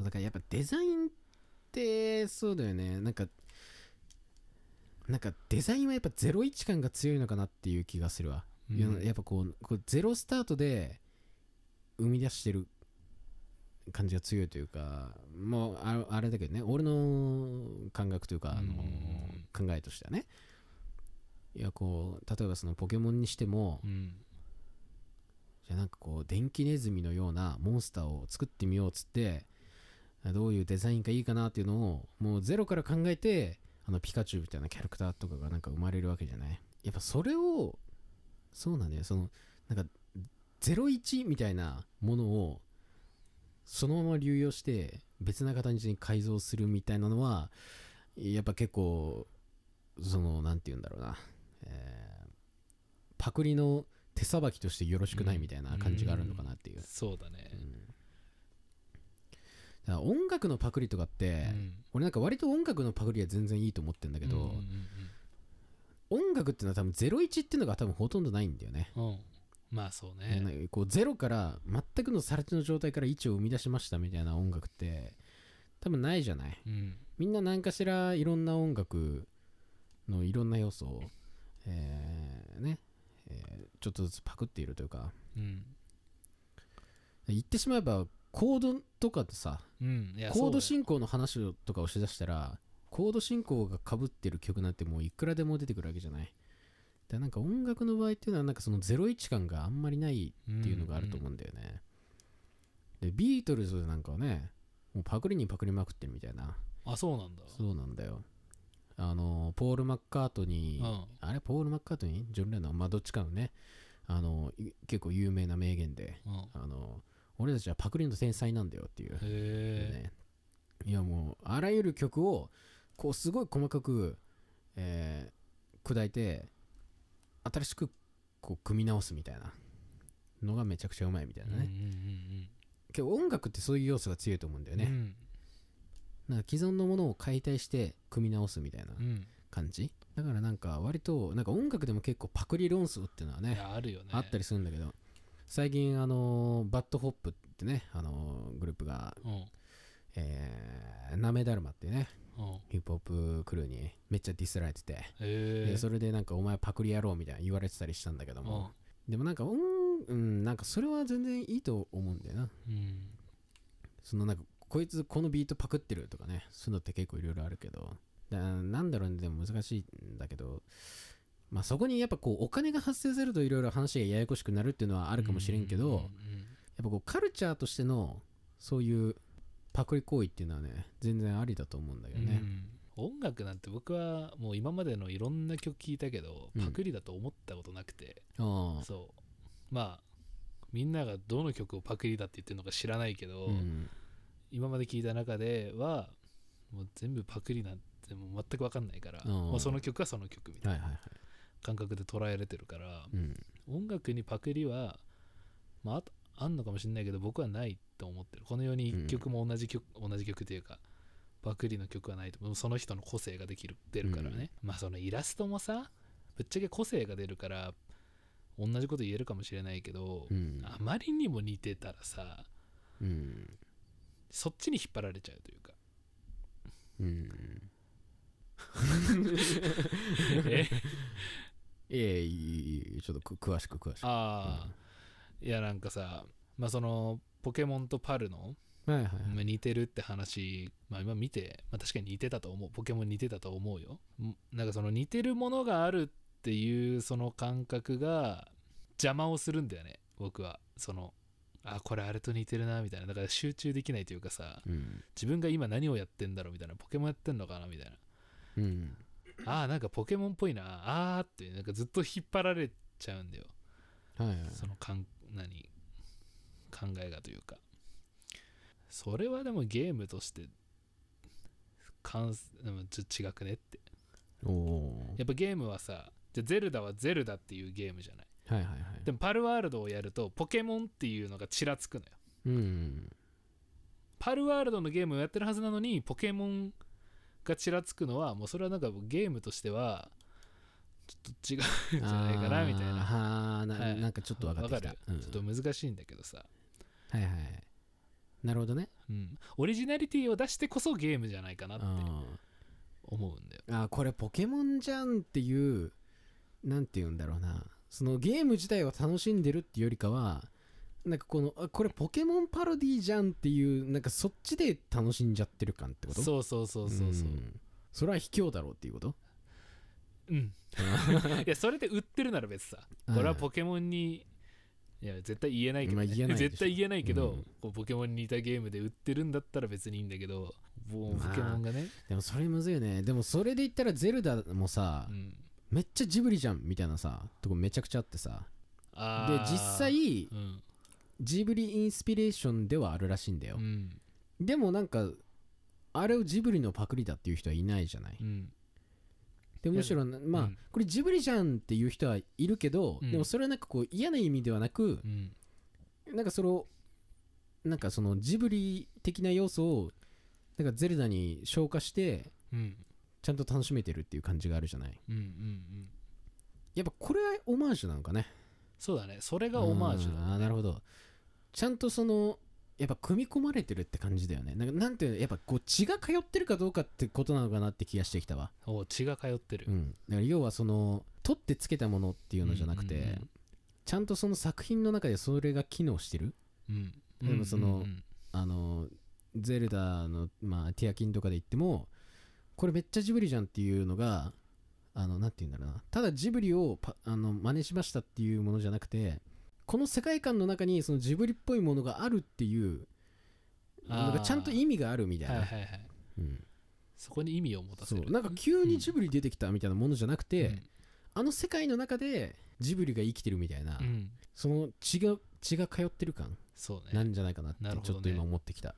だからやっぱデザインってそうだよね。なんかなんかデザインはやっぱ01感が強いのかなっていう気がするわ、うん。いややっぱこうこうゼロスタートで生み出してる感じが強いというかもうああれだけどね俺の感覚というか、あのうん。考えとしてはね。いやこう例えばそのポケモンにしてもうんじゃあなんかこう電気ネズミのようなモンスターを作ってみようっつってどういうデザインがいいかなっていうのをもうゼロから考えてあのピカチュウみたいなキャラクターとかがなんか生まれるわけじゃない？やっぱそれをそうなんだよ。そのなんか01みたいなものをそのまま流用して別な形に改造するみたいなのはやっぱ結構そのなんて言うんだろうな、えーパクリの手さばきとしてよろしくないみたいな感じがあるのかなっていう、そうだね。うん。音楽のパクリとかって、うん。俺なんか割と音楽のパクリは全然いいと思ってんだけど、うんうん音楽っていうのは多分01っていうのが多分ほとんどないんだよね。うん。うんまあそうね。かこうゼロから全くのさら地の状態から位置を生み出しましたみたいな音楽って多分ないじゃない。うん。みんな何かしらいろんな音楽のいろんな要素を、えーね、えーちょっとずつパクっているというか。うん。言ってしまえばコードとかってさうん。コード進行の話をとかをしだしたらコード進行がかぶってる曲なんてもういくらでも出てくるわけじゃない。でなんか音楽の場合っていうのはなんかその01感があんまりないっていうのがあると思うんだよね、でビートルズなんかはねもうパクリにパクりまくってるみたいな。あそうなんだ。そうなんだよあのポール・マッカートニー、うん。あれポール・マッカートニー？ジョン・レノン？まあどっちかのねあのい結構有名な名言でうん。あの俺たちはパクリの天才なんだよっていう。へえね、いやもうあらゆる曲をこうすごい細かく、えー砕いて新しくこう組み直すみたいな。のがめちゃくちゃうまいみたいなね、けど音楽ってそういう要素が強いと思うんだよね、うんなんか既存のものを解体して組み直すみたいな感じ？だからなんか割となんか音楽でも結構パクリ論争っていうのはいねやあるよね。あったりするんだけど最近あの BAD HOP ってねあのグループがうん。えー、舐達麻っていうねうん。ヒップホップクルーにめっちゃディスられてて、でそれでなんかお前パクリ野郎みたいな言われてたりしたんだけども、でもなんかうん、うん、なんかそれは全然いいと思うんだよな。うん。そのなんかこいつこのビートパクってるとかねそういうのって結構いろいろあるけど。だなんだろうねでも難しいんだけど。まあそこにやっぱこうお金が発生するといろいろ話がややこしくなるっていうのはあるかもしれんけど、うんうんやっぱこうカルチャーとしてのそういうパクリ行為っていうのはね全然ありだと思うんだようんね、うん。音楽なんて僕はもう今までのいろんな曲聴いたけどうん。パクリだと思ったことなくて、ああ。そう。まあみんながどの曲をパクリだって言ってるのか知らないけど、うん今まで聞いた中ではもう全部パクリなんてもう全く分かんないから、うん。もうその曲はその曲みたいな感覚で捉えられてるから、うん。音楽にパクリは、まあ、あんのかもしれないけど僕はないと思ってる。この世に一曲も同じ曲、同じ曲というかパクリの曲はないとその人の個性ができる出るからね、まあそのイラストもさぶっちゃけ個性が出るから同じこと言えるかもしれないけど、うん。あまりにも似てたらさうんそっちに引っ張られちゃうというか。うん。え？いやいやいいいいちょっとく詳しく詳しく。ああ、いやなんかさまあそのポケモンとパルのはいはいはい。まあ似てるって話、まあ、今見て、まあ、確かに似てたと思う。ポケモン似てたと思うよ。んなんかその似てるものがあるっていうその感覚が邪魔をするんだよね僕は。そのあこれあれと似てるなみたいな。だから集中できないというかさうん。自分が今何をやってんだろうみたいな。ポケモンやってんのかなみたいな。うん。あーなんかポケモンっぽいな。あーってなんかずっと引っ張られちゃうんだよ。はいはい。そのかん何？考えがというか。それはでもゲームとしてかんでもちょっと違くねって。やっぱゲームはさじゃあゼルダはゼルダっていうゲームじゃないはいはいはい。でもパルワールドをやるとポケモンっていうのがちらつくのよ。うん。パルワールドのゲームをやってるはずなのにポケモンがちらつくのはもうそれはなんかゲームとしてはちょっと違うんじゃないかなみたいな。はあな,、はい。なんかちょっと分かってきた。うん。ちょっと難しいんだけどさ、はいはいなるほどね。うん、オリジナリティを出してこそゲームじゃないかなってあ思うんだよ。ーあーこれポケモンじゃんっていうなんて言うんだろうなそのゲーム自体を楽しんでるっていうよりかはなんかこのあこれポケモンパロディじゃんっていうなんかそっちで楽しんじゃってる感ってこと？そうそうそうそうそう。ん。それは卑怯だろうっていうこと？うん。いやそれで売ってるなら別さ。うんこれはポケモンにいや絶対言えないけど、ね。まあ言えないでしょ。絶対言えないけど、うん。こうポケモンに似たゲームで売ってるんだったら別にいいんだけどポケモンがね、でもそれむずいよね。でもそれで言ったらゼルダもさ、うん、めっちゃジブリじゃんみたいなさとこめちゃくちゃあってさ。で実際うん。ジブリインスピレーションではあるらしいんだよ。う、ん。でもなんかあれをジブリのパクリだっていう人はいないじゃない？うん。でむしろなまあ、うん。これジブリじゃんっていう人はいるけど、うん。でもそれはなんかこう嫌な意味ではなくう、ん。なんかそれをなんかそのジブリ的な要素をなんかゼルダに消化してうんちゃんと楽しめてるっていう感じがあるじゃない？うんうんうん。やっぱこれはオマージュなのかね。そうだね。それがオマージュだ、あーなるほど。ちゃんとそのやっぱ組み込まれてるって感じだよね。なんかなんていうの？やっぱこう血が通ってるかどうかってことなのかなって気がしてきたわ。お血が通ってる、うん。だから要はその取ってつけたものっていうのじゃなくて、うんうんうん。ちゃんとその作品の中でそれが機能してる？うん。でもそのうんうん。あのゼルダの、まあ、ティアキンとかで言ってもこれめっちゃジブリじゃんっていうのがあのなんて言うんだろうな。ただジブリをパあの真似しましたっていうものじゃなくてこの世界観の中にそのジブリっぽいものがあるっていうのがちゃんと意味があるみたいな、はいはいはい。うん。そこに意味を持たせる。なんか急にジブリ出てきたみたいなものじゃなくて、うん。あの世界の中でジブリが生きてるみたいな、うん。その血が血が通ってる感そうね。なんじゃないかなってちょっと今思ってきた、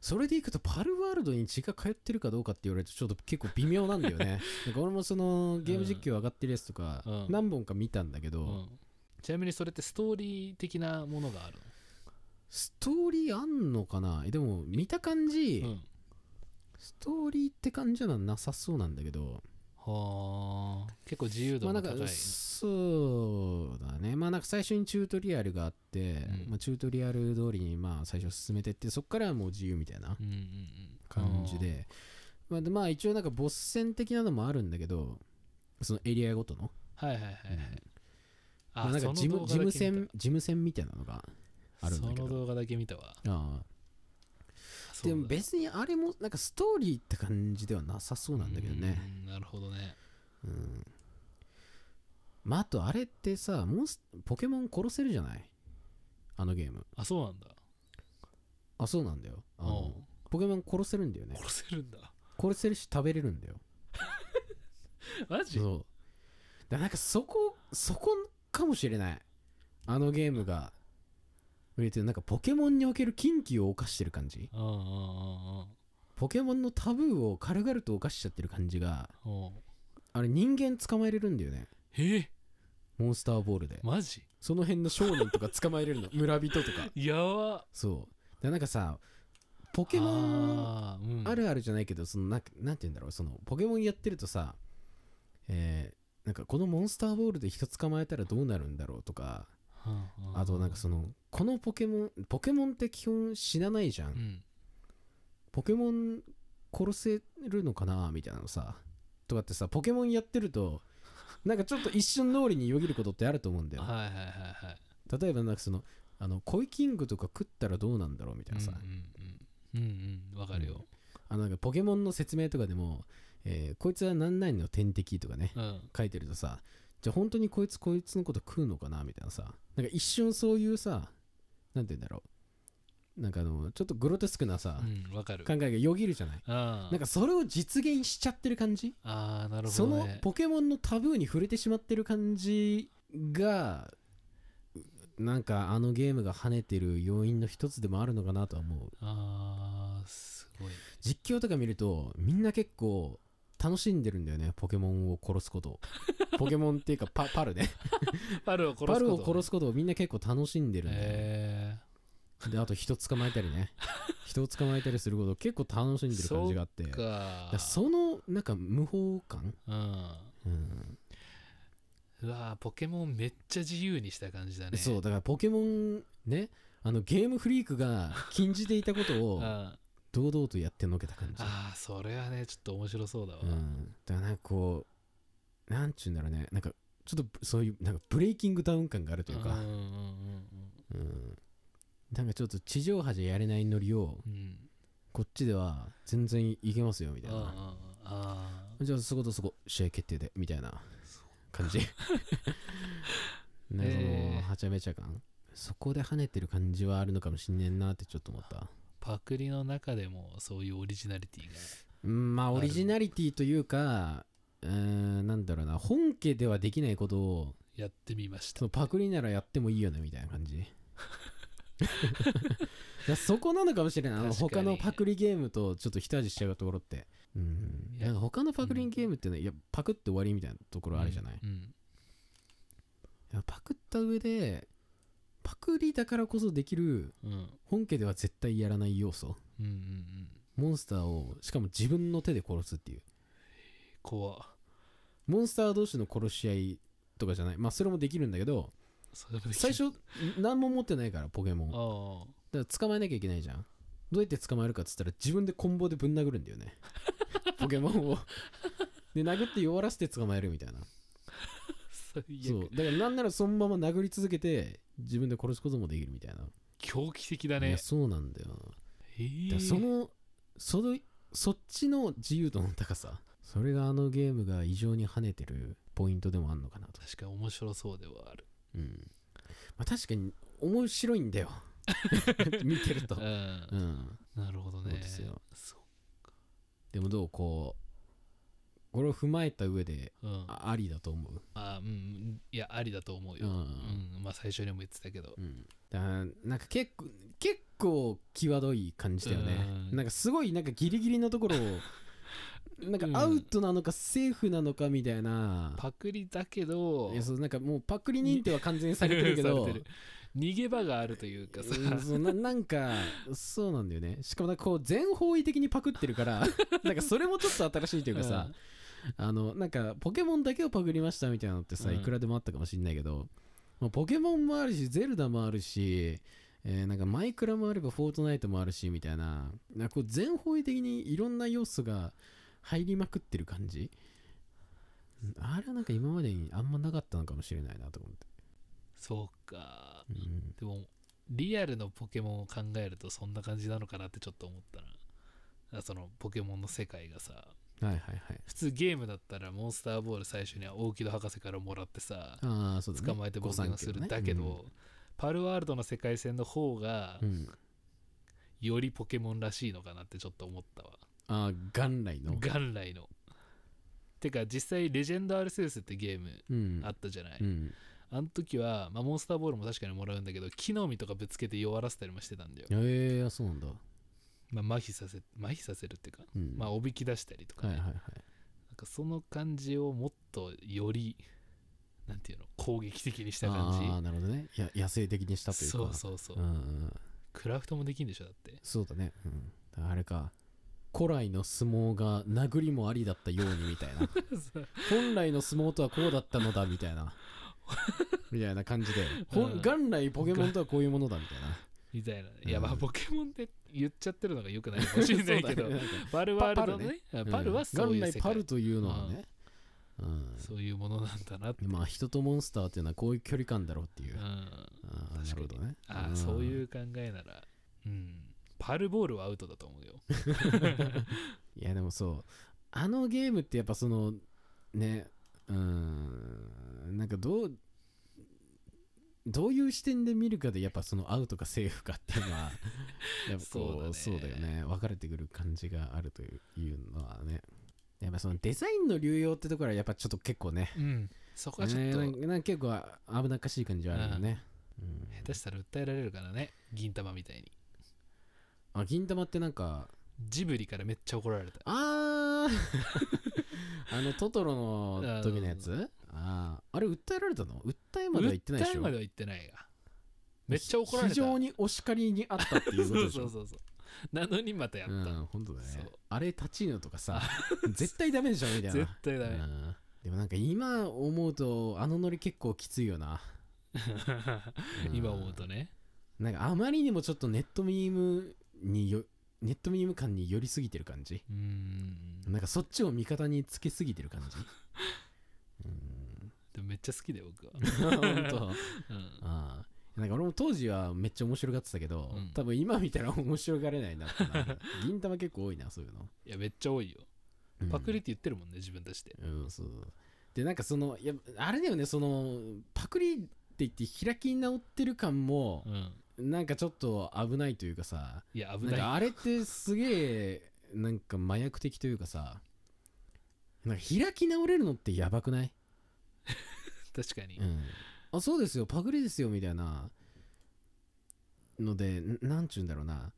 それでいくとパルワールドに血が通ってるかどうかって言われるとちょっと結構微妙なんだよね。なんか俺もそのゲーム実況上がってるやつとかうん。何本か見たんだけど、うん。ちなみにそれってストーリー的なものがあるストーリーあんのかな？でも見た感じ、の、うん、ストーリーって感じはなさそうなんだけどはあ。結構自由度まあなんかが高い、そうだね。まあなんか最初にチュートリアルがあって、うん。まあ、チュートリアル通りにまあ最初進めてってそこからはもう自由みたいなうんうんうん。感じで,、まあ、でまあ一応なんかボス戦的なのもあるんだけどそのエリアごとの。はいはいはいはい、まあ、なんか事務戦事務戦みたいなのがあるんだけど。その動画だけ見たわ。ああでも別にあれもなんかストーリーって感じではなさそうなんだけどね。うんなるほどね。うん。まああとあれってさモンスポケモン殺せるじゃない？あのゲーム。あそうなんだ。あそうなんだよ。あおのポケモン殺せるんだよね。殺せるんだ。殺せるし食べれるんだよ。マジ？そう。だからなんかそこそこかもしれない。あのゲームが売れてる。なんかポケモンにおける禁忌を犯してる感じ？うんうんうんうん。ポケモンのタブーを軽々と犯しちゃってる感じがあれ人間捕まえれるんだよね。え？ーモンスターボールで。マジ？その辺の商人とか捕まえれるの。村人とか。やば。そう。だからなんかさポケモンあるあるじゃないけどそのななんて言うんだろう。そのポケモンやってるとさえーなんかこのモンスターボールで人捕まえたらどうなるんだろうとかうんうんあとなんかそのこのポケモンポケモンって基本死なないじゃん、うん。ポケモン殺せるのかなみたいなのさとかってさポケモンやってるとなんかちょっと一瞬脳裏によぎることってあると思うんだよ。はいはいはいはい。例えばなんかそのあのコイキングとか食ったらどうなんだろうみたいなさ、うんうんうん。うんうん。わかるよ。あのなんかポケモンの説明とかでも、えーこいつは何々の天敵とかね。うん。書いてるとさじゃあ本当にこいつこいつのこと食うのかなみたいなさなんか一瞬そういうさなんて言うんだろうなんかあのちょっとグロテスクなさ、うんわかる。考えがよぎるじゃない？あなんかそれを実現しちゃってる感じ？あーなるほそのどねポケモンのタブーに触れてしまってる感じがうなんかあのゲームが跳ねてる要因の一つでもあるのかなとは思う。あーすごい。実況とか見るとみんな結構楽しんでるんだよねポケモンを殺すこと。を ポケモンっていうかパパルね。パルを殺すことパルを殺すことをみんな結構楽しんでるんだよね、えであと人捕まえたりね。人を捕まえたりすることを結構楽しんでる感じがあって。ー、だかそのなんか無法感、うん。うん。うわーポケモンめっちゃ自由にした感じだね。そうだからポケモンねあのゲームフリークが禁じていたことをあ堂々とやってのけた感じ。あーそれはねちょっと面白そうだわ、うん、だからなんかこうなんちゅうんだろうね。なんかちょっとそういうなんかブレイキングダウン感があるというか、うんなんかちょっと地上波じゃやれないノリをうん。うんこっちでは全然いけますよみたいな。あああじゃあそことそこ試合決定でみたいな感じ。なんかそのえー。はちゃめちゃ感。そこで跳ねてる感じはあるのかもしんねんなってちょっと思ったパクリの中でもそういうオリジナリティがうんまあオリジナリティというかうーんなんだろうな本家ではできないことをやってみました。そのパクリならやってもいいよねみたいな感じ。いやそこなのかもしれない。あの他のパクリゲームとちょっと一味しちゃうところって。うん。いや他のパクリゲームってね、いやパクって終わりみたいなところあるじゃない、うんうん。いやパクった上でパクリだからこそできるうん。本家では絶対やらない要素。うんうんうん。モンスターをしかも自分の手で殺すっていう。怖。っモンスター同士の殺し合いとかじゃない。まあそれもできるんだけど最初何も持ってないからポケモン。だかあら捕まえなきゃいけないじゃん。どうやって捕まえるかっつったら自分でコンボでぶん殴るんだよね。ポケモンを。で殴って弱らせて捕まえるみたいなそう。悪だからなんならそのまま殴り続けて自分で殺すこともできるみたいな、狂気的だね。そうなんだよ。へえ。だからそのそのそっちの自由度の高さそれがあのゲームが異常に跳ねてるポイントでもあるのかなと、確かに面白そうではある。うん。まあ、確かに面白いんだよ。見てると。う、ん。うん、なるほどね。そうですよ。そでもどうこうこれを踏まえた上でううん。あありだと思う、あうんうんいやありだと思うよ。うん。うんまあ最初にも言ってたけど。うん、だからなんか結構結構際どい感じだよね。うん。なんかすごいなんかギリギリのところを なんかアウトなのかセーフなのかみたいな、パクリだけどいやそうなんかもうパクリ認定は完全にされてるけど。されてる。逃げ場があるというかさ。うんそうななんかそうなんだよね。しかもなんかこう全方位的にパクってるから なんかそれもちょっと新しいというかさ、あのなんかポケモンだけをパクりましたみたいなのってさ、うん。いくらでもあったかもしんないけど、まあ、ポケモンもあるしゼルダもあるし、えーなんかマイクラもあればフォートナイトもあるしみたいななんかこう全方位的にいろんな要素が入りまくってる感じ。あれはなんか今までにあんまなかったのかもしれないなと思って、そうか。うん。でもリアルのポケモンを考えるとそんな感じなのかなってちょっと思ったな。あそのポケモンの世界がさはいはいはい。普通ゲームだったらモンスターボール最初には大木戸博士からもらってさああそうだね。捕まえて冒険をする、だけど、パルワールドの世界線の方がうん、うんよりポケモンらしいのかなってちょっと思ったわ。ああ元来の。元来の。てか実際レジェンド・アルセウスってゲームうん。あったじゃない、うん。あの時は、まあ、モンスターボールも確かにもらうんだけど木の実とかぶつけて弱らせたりもしてたんだよ、ええそうなんだ、まあ、麻痺させ麻痺させるっていうか、うん、まあおびき出したりとか、ね。はいはいはい。なんかその感じをもっとよりなんていうの攻撃的にした感ああなるほどね。や野生的にしたとじいうか。そうそうそう、うんうん、クラフトもできんでしょだって。そうだね、うん、あれか古来の相撲が殴りもありだったようにみたいな。本来の相撲とはこうだったのだみたいな。みたいな感じで、うん。元来ポケモンとはこういうものだみたいな。みたいな、いやまあうん。ポケモンって言っちゃってるのがよくないかも しれないけどね。パルワールドのね。パパルはそういう世界。元来パルというのはね、うん。そういうものなんだなって、まあ人とモンスターっていうのはこういう距離感だろうっていう。う、ん、あーなるほどね。ああそういうう考えならうん。パルボールはアウトだと思うよ。いやでもそう。あのゲームってやっぱそのねうん。なんかどうどういう視点で見るかでやっぱそのアウトかセーフかっていうのは やっぱこうそうだね。そうだよね。分かれてくる感じがあるといういうのはね。やっぱそのデザインの流用ってところはやっぱちょっと結構ねうん。そこはちょっと、ね結構危なっかしい感じはあるよね、うん。下手したら訴えられるからね銀玉みたいに。あ銀玉ってなんかジブリからめっちゃ怒られた。あー。あのトトロの時のやつ？あああれ訴えられたの？訴えまでは言ってないでしょ？訴えまでは言ってないがめっちゃ怒られた。非常にお叱りにあったっていうことでしょ？そうそうそうなのにまたやった、うん本当だね。あれ立ちーのとかさ 絶対ダメでしょみたいな。絶対ダメ、うん。でもなんか今思うとあのノリ結構きついよな。うん。今思うとね。なんかあまりにもちょっとネットミームによネットミーム感に寄りすぎてる感じ。うーん。なんかそっちを味方につけすぎてる感じめっちゃ好きだよ僕は、本当。うん、ああなんか俺も当時はめっちゃ面白がってたけど、うん。多分今見たら面白がれないなってなる。銀玉結構多いなそういうの、いやめっちゃ多いよ。うん。パクリって言ってるもんね自分たちで。うんそう。でなんかそのいやあれだよねそのパクリって言って開き直ってる感もうん。なんかちょっと危ないというかさ。いや危ない。なんかあれってすげえなんか麻薬的というかさ。なんか開き直れるのってやばくない？確かに、うん、あそうですよ。パクリですよみたいな。のでんなんちゅうんだろうな。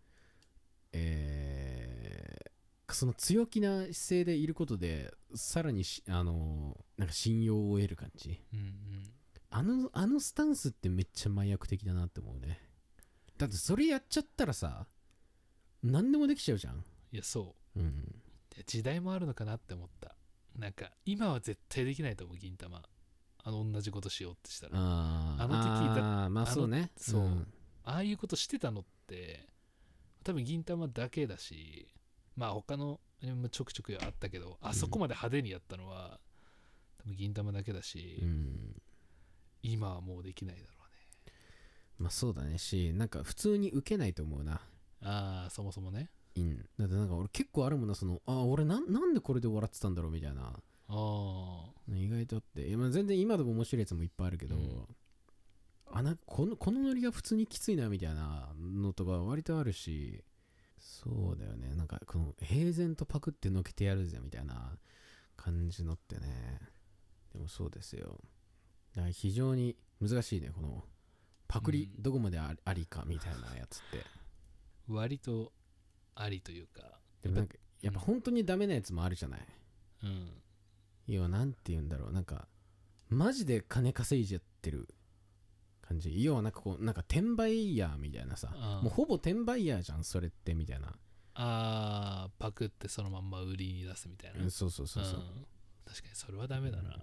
えーその強気な姿勢でいることでさらにしあのなんか信用を得る感じ。うんうん。あのあのスタンスってめっちゃ麻薬的だなって思うね。だってそれやっちゃったらさ何でもできちゃうじゃん。いやそう。うん。で時代もあるのかなって思った。なんか今は絶対できないと思う銀玉あの同じことしようってしたら。ああの時だあーまあそうね。そう。ん。あいうことしてたのって多分銀玉だけだしまあ他のちょくちょくあったけどあそこまで派手にやったのは多分銀玉だけだし、うん。今はもうできないだろうね。まあそうだね。しなんか普通に受けないと思うな。ああそもそもね。うん。だってなんか俺結構あるもんなそのあ俺なんなんでこれで笑ってたんだろうみたいな。ああ意外とあって。まあ全然今でも面白いやつもいっぱいあるけど、うん。あなこのこのノリが普通にきついなみたいなのとか割とあるしそうだよね。なんかこの平然とパクってのけてやるぜみたいな感じのってね。でもそうですよ。だから非常に難しいねこのパクリうん。どこまであありかみたいなやつって、割とありというか。でもなんかやっぱ本当にダメなやつもあるじゃない。うん要はなんて言うんだろう。なんかマジで金稼いじゃってる感じ。要はなんかこうなんか転売ヤーみたいなさ。あーもうほぼ転売ヤーじゃんそれってみたいな、あーパクってそのまんま売りに出すみたいな、うんそうそうそうそう、ん。確かにそれはダメだな、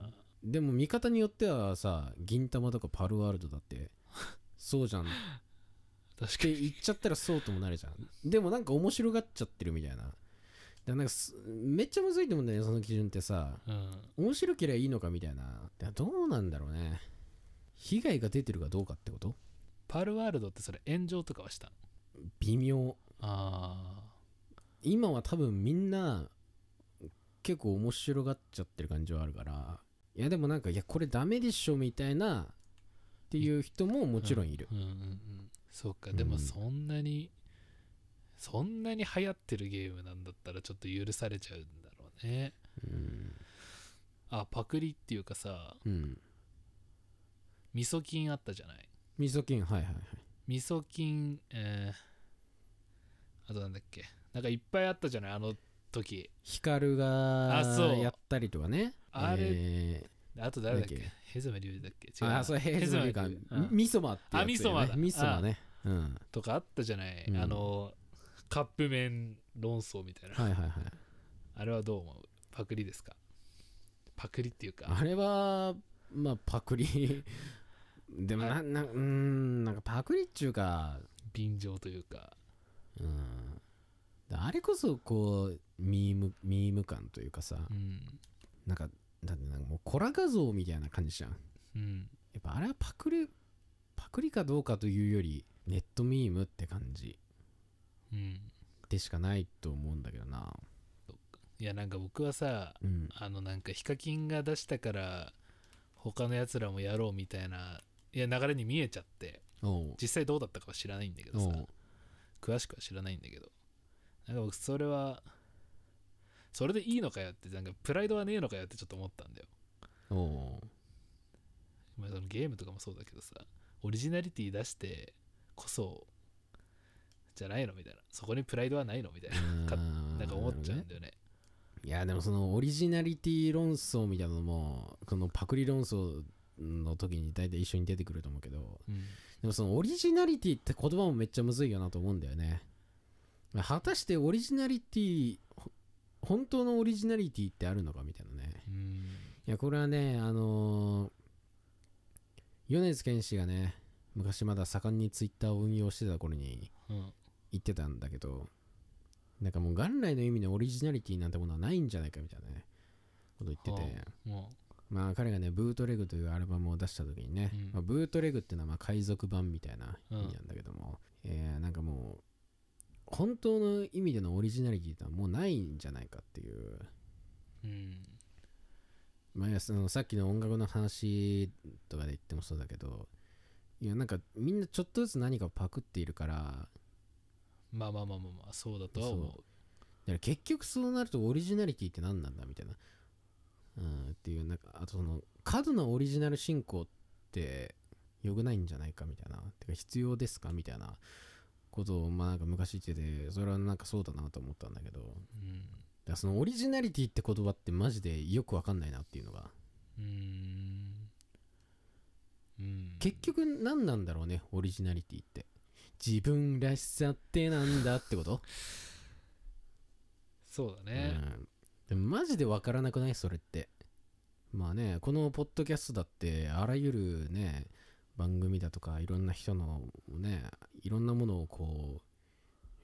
でも見方によってはさ銀玉とかパルワールドだってそうじゃん。っ 確かに。て言っちゃったらそうともなるじゃん。でもなんか面白がっちゃってるみたいなだなんかすめっちゃむずいと思うんだよねその基準ってさ。うん。面白ければいいのかみたいな。どうなんだろうね。被害が出てるかどうかってこと？パルワールドってそれ炎上とかはした微妙。あ今は多分みんな結構面白がっちゃってる感じはあるから。いやでもなんかいやこれダメでしょみたいなっていう人ももちろんいる、うん。うんうんそうか。うん。でもそんなに、そんなに流行ってるゲームなんだったらちょっと許されちゃうんだろうね。うんあパクリっていうかさうん。味噌菌あったじゃない？味噌菌はいはいはい味噌菌えー、あとなんだっけ？なんかいっぱいあったじゃない？あの時。ヒカルがあそう。やったりとかね。あれえあと誰だっけ？ヘズマリュウだっけ？違ー、う。なあそうヘズマリュウうんミソマってやつ、ね、あミソマだ。ミソマね。うん。とかあったじゃない、うん。あのカップ麺論争みたいな、はいはいはい。あれはどう思う？パクリですか？パクリっていうか。あれはまあパクリ。でもななうーんなんかパクリっちゅうか。便乗というか。うん。あれこそこうミームミーム感というかさ。うん。なんかだってなんかもうコラ画像みたいな感じじゃん。やうん。っぱあれはパクリパクリかどうかというよりネットミームって感じ。うんでしかないと思うんだけどな。いやなんか僕はさうん。あのなんかヒカキンが出したから他のやつらもやろうみたいないや流れに見えちゃって実際どうだったかは知らないんだけどさ詳しくは知らないんだけど。なんか僕それはそれでいいのかよってなんかプライドはねえのかよってちょっと思ったんだよ、まあ、そのゲームとかもそうだけどさオリジナリティ出してこそじゃないの？みたいな。そこにプライドはないの？みたいな。かななんか思っちゃうんだよね。いやでもそのオリジナリティ論争みたいなのもこのパクリ論争の時に大体一緒に出てくると思うけどうん。でもそのオリジナリティって言葉もめっちゃむずいよなと思うんだよね。果たしてオリジナリティほ本当のオリジナリティってあるのかみたいなね。うん。いやこれはねあのー米津玄師がね昔まだ盛んにツイッターを運用してた頃にうん言ってたんだけどなんかもう元来の意味のオリジナリティなんてものはないんじゃないかみたいなねこと言ってて、もまあ彼がねブートレグというアルバムを出した時にね、うん。まあ、ブートレグっていうのはまあ海賊版みたいな意味なんだけども、えーなんかもう本当の意味でのオリジナリティってのはもうないんじゃないかっていう。ううん。まあそのさっきの音楽の話とかで言ってもそうだけどいやなんかみんなちょっとずつ何かをパクっているからまあまあまあまあまあそうだとは思う。だから結局そうなるとオリジナリティって何なんだみたいな、うん、っていうなんかあとその過度なオリジナル進行って良くないんじゃないかみたいな。てか必要ですかみたいなことをまあなんか昔言っててそれはなんかそうだなと思ったんだけど。だかうんらそのオリジナリティって言葉ってマジでよくわかんないなっていうのが。うーん。うん。結局何なんだろうねオリジナリティって自分らしさってなんだってこと、そうだね。うん、マジでわからなくない？それって。まあねこのポッドキャストだってあらゆるね番組だとかいろんな人のねいろんなものをこ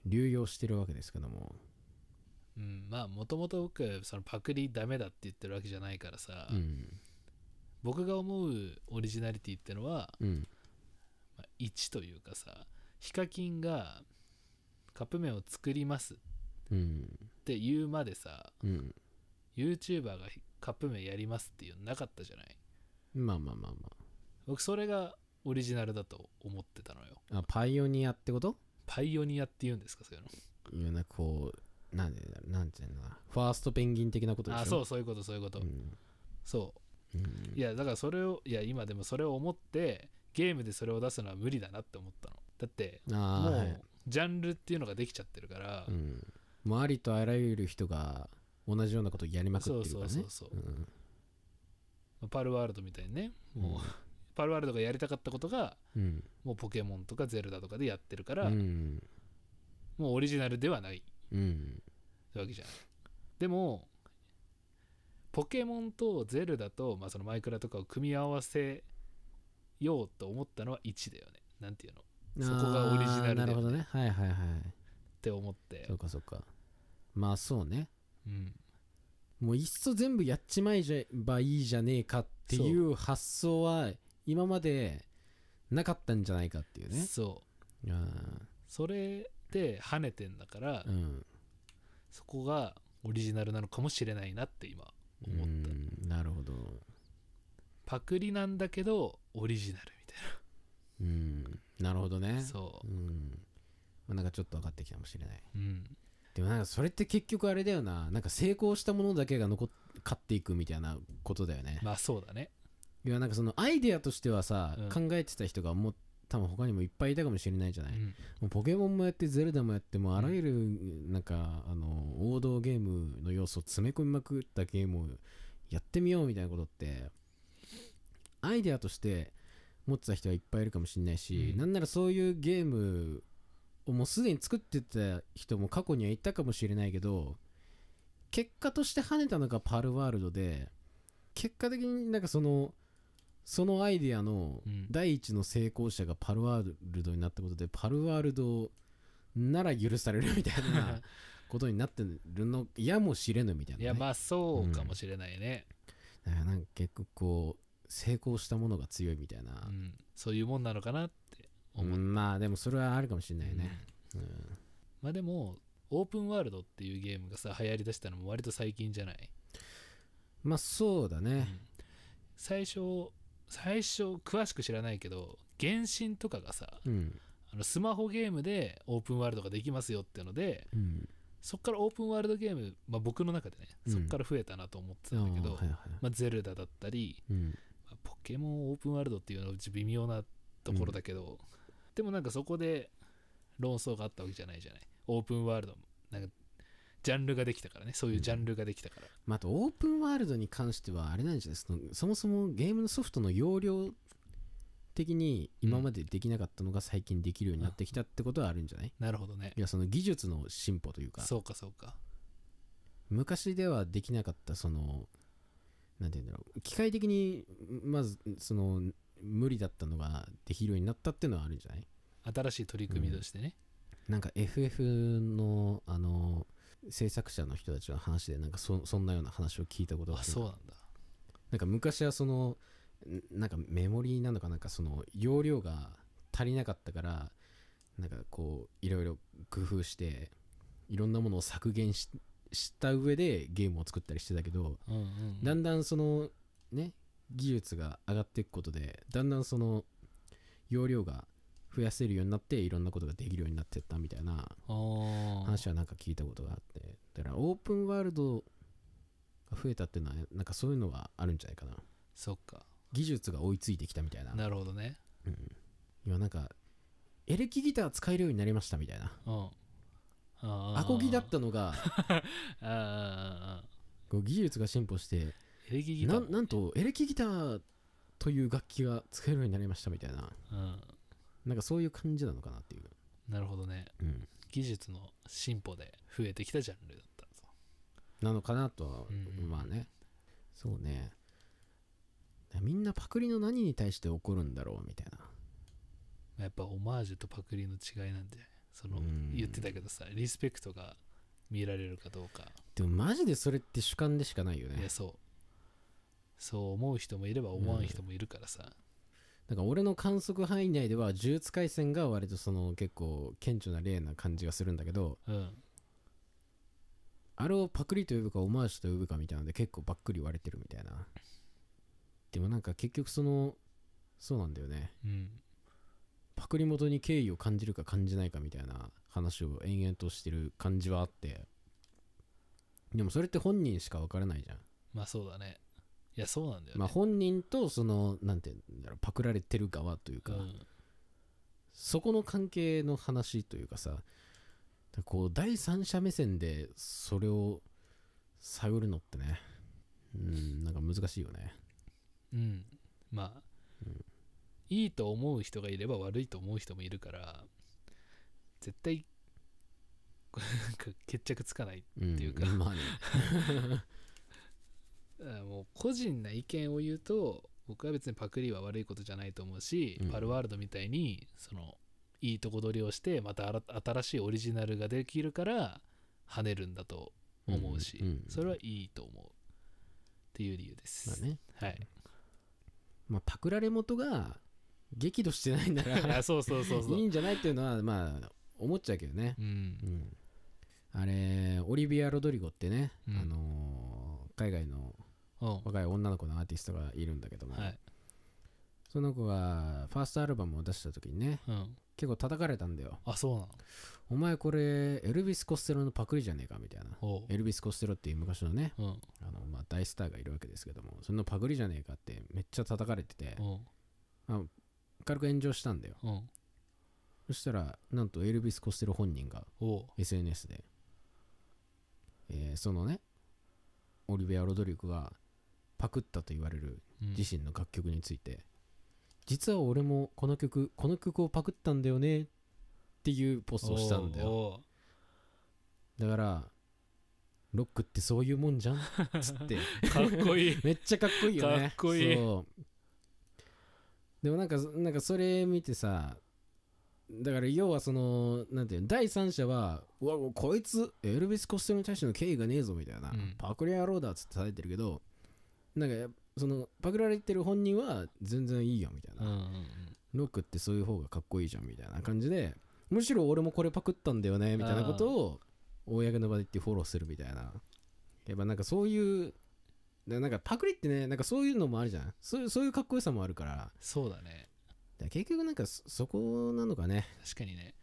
う流用してるわけですけども。うん。まあもともと僕はそのパクリダメだって言ってるわけじゃないからさ、うん。僕が思うオリジナリティってのは、うん。まあ、1というかさヒカキンがカップ麺を作ります。っうんて言うまでさうん YouTuber がカップ麺やりますっていうのなかったじゃない？まあまあまあま僕それがオリジナルだと思ってたのよ。ああパイオニアってこと？パイオニアって言うんですかそういうの。いやなんかこうなんでなんていうのかな。ファーストペンギン的なことでしょ？あそうそういうことそういうこと、うん。そう。ん。ういやだからそれをいや今でもそれを思ってゲームでそれを出すのは無理だなって思ったのだってもうジャンルっていうのができちゃってるから、うん、もうありとあらゆる人が同じようなことをやりまくってるからね。そうそうそうそうう。ん。まあパルワールドみたいにねもう、うん。パルワールドがやりたかったことがうん。もうポケモンとかゼルダとかでやってるから、うん。もうオリジナルではないうん。わけじゃないでもポケモンとゼルダと、まあ、そのマイクラとかを組み合わせようと思ったのは1だよね。なんていうの？そこがオリジナルなるほどね。はいはいはい。って思ってそうかそうか。まあそうね。うん。もういっそ全部やっちまえばいいじゃねえかっていう発想は今までなかったんじゃないかっていうね。そう。あそれで跳ねてんだから、ーうん。そこがオリジナルなのかもしれないなって今思った。うんなるほど。パクリなんだけどオリジナルみうん。なるほどね。そう。うん。まあなんかちょっと分かってきたかもしれない。うん。でもなんかそれって結局あれだよな。なんか成功したものだけが残っ買っていくみたいなことだよね。まあそうだね。いやなんかそのアイデアとしてはさ、うん。考えてた人がもう多分他にもいっぱいいたかもしれないじゃない、うん。もうポケモンもやってゼルダもやってもうあらゆるなんかあの王道ゲームの要素を詰め込みまくったゲームをやってみようみたいなことってアイデアとして持ってた人はいっぱいいるかもしれないし、うん。なんならそういうゲームをもうすでに作ってた人も過去にはいたかもしれないけど結果として跳ねたのがパルワールドで結果的になんかそのそのアイデアのうん。第一の成功者がパルワールドになったことでパルワールドなら許されるみたいな ことになってるのやもしれぬみたいな、ね、いやまあそうかもしれないね、だからなんか結構こう成功したものが強いみたいな。う、ん。そういうもんなのかなって思う、うんまあでもそれはあるかもしれないね、うん。まあでもオープンワールドっていうゲームがさ流行りだしたのも割と最近じゃない、まあそうだね、最初最初詳しく知らないけど原神とかがさうん。あのスマホゲームでオープンワールドができますよっていうのでうん。そっからオープンワールドゲーム、まあ、僕の中でねうん。そっから増えたなと思ってたんだけど、はいはいまあ、ゼルダだったり、うん。まあポケモンオープンワールドっていうのはうち微妙なところだけど、でもなんかそこで論争があったわけじゃないじゃない？オープンワールドなんかジャンルができたからね。そういうジャンルができたから、まあ、あとオープンワールドに関してはあれなんじゃないですかそもそもゲームのソフトの容量的に今までできなかったのが最近できるようになってきたってことはあるんじゃない？なるほどね。いやその技術の進歩というか。そうかそうか。昔ではできなかったそのなんて言うんだろう。機械的にまずその無理だったのができるようになったっていうのはあるんじゃない？新しい取り組みとしてね、なんか FF のあの制作者の人たちの話でなんかそそんなような話を聞いたことがあそうなんだ。なんか昔はそのんなんかメモリーなのかなんかその容量が足りなかったからなんかこういろいろ工夫していろんなものを削減しした上でゲームを作ったりしてたけどうんうんだんだんそのね技術が上がっていくことでだんだんその容量が増やせるようになっていろんなことができるようになってったみたいな話はなんか聞いたことがあって。だからオープンワールドが増えたっていうのはなんかそういうのはあるんじゃないかな。そっか。技術が追いついてきたみたいな。なるほどね。うん、今なんかエレキギター使えるようになりましたみたいな。うんアコギだったのが あこう技術が進歩してーエレキギター。なんなんとエレキギターという楽器が使えるようになりましたみたいな。うん。なんかそういう感じなのかなっていう、なるほどね。うん、技術の進歩で増えてきたジャンルだったぞ。なのかなとは、う。んまあね。そうね。みんなパクリの何に対して怒るんだろうみたいな。やっぱオマージュとパクリの違いなんでそのうん。言ってたけどさリスペクトが見られるかどうか。でもマジでそれって主観でしかないよね。いやそう。そう思う人もいれば思わん人もいるからさ、なんか俺の観測範囲内では呪術廻戦が割とその結構顕著な例な感じがするんだけどうん。あれをパクリと呼ぶかオマージュと呼ぶかみたいなので結構ばっくり割れてるみたいな。でもなんか結局そのそうなんだよね。うんパクリ元に敬意を感じるか感じないかみたいな話を延々としてる感じはあって。でもそれって本人しか分からないじゃん。まあそうだね。いやそうなんだよね、まあ本人とそのなんていうんだろうパクられてる側というか、うん。そこの関係の話というかさこう第三者目線でそれを探るのってねうんなんか難しいよね。うん。まあ、うんいいと思う人がいれば悪いと思う人もいるから絶対 決着つかないうんっていうか。まあね。あもう個人な意見を言うと僕は別にパクリは悪いことじゃないと思うし、うん。パルワールドみたいにそのいいとこ取りをしてまた新しいオリジナルができるから跳ねるんだと思うし、うんうん。それはいいと思うっていう理由です、まあね。はい。まあパクられ元が激怒してないんなら。あ そうそうそうそう。いいんじゃないっていうのはまあ思っちゃうけどね。うん。うん。あれオリビア・ロドリゴってね、うん。あのー海外のう。ん若い女の子のアーティストがいるんだけども、はい。その子がファーストアルバムを出した時にねうん。結構叩かれたんだよ。あそうなの？お前これエルビス・コステロのパクリじゃねえかみたいな。エルビス・コステロっていう昔のねうん。あの、まあ、大スターがいるわけですけどもそのパクリじゃねえかってめっちゃ叩かれてて。う。ん軽く炎上したんだよ。うん。そしたらなんとエルビス・コステロ本人が SNS で、えーそのねオリベア・ロドリゴがパクったと言われるうん。自身の楽曲について、実は俺もこの曲この曲をパクったんだよねっていうポストをしたんだよ。だからロックってそういうもんじゃんつって。かっこいい。めっちゃかっこいいよね。かっこいい。そうでもなんかなんかそれ見てさだから要はそのなんていうの第三者はうわこいつエルビス・コステロに対しての敬意がねえぞみたいな、うん。パクリ野郎だっつって叩いてるけどなんかやそのパクられてる本人は全然いいよみたいな、うんうんうん。ロックってそういう方がかっこいいじゃんみたいな感じでむしろ俺もこれパクったんだよねみたいなことを公の場で言ってフォローするみたいな。やっぱなんかそういうでなんかパクリってねなんかそういうのもあるじゃん。そういうそういうかっこよさもあるから。そうだね。だ結局なんかそそこなのかね。確かにね。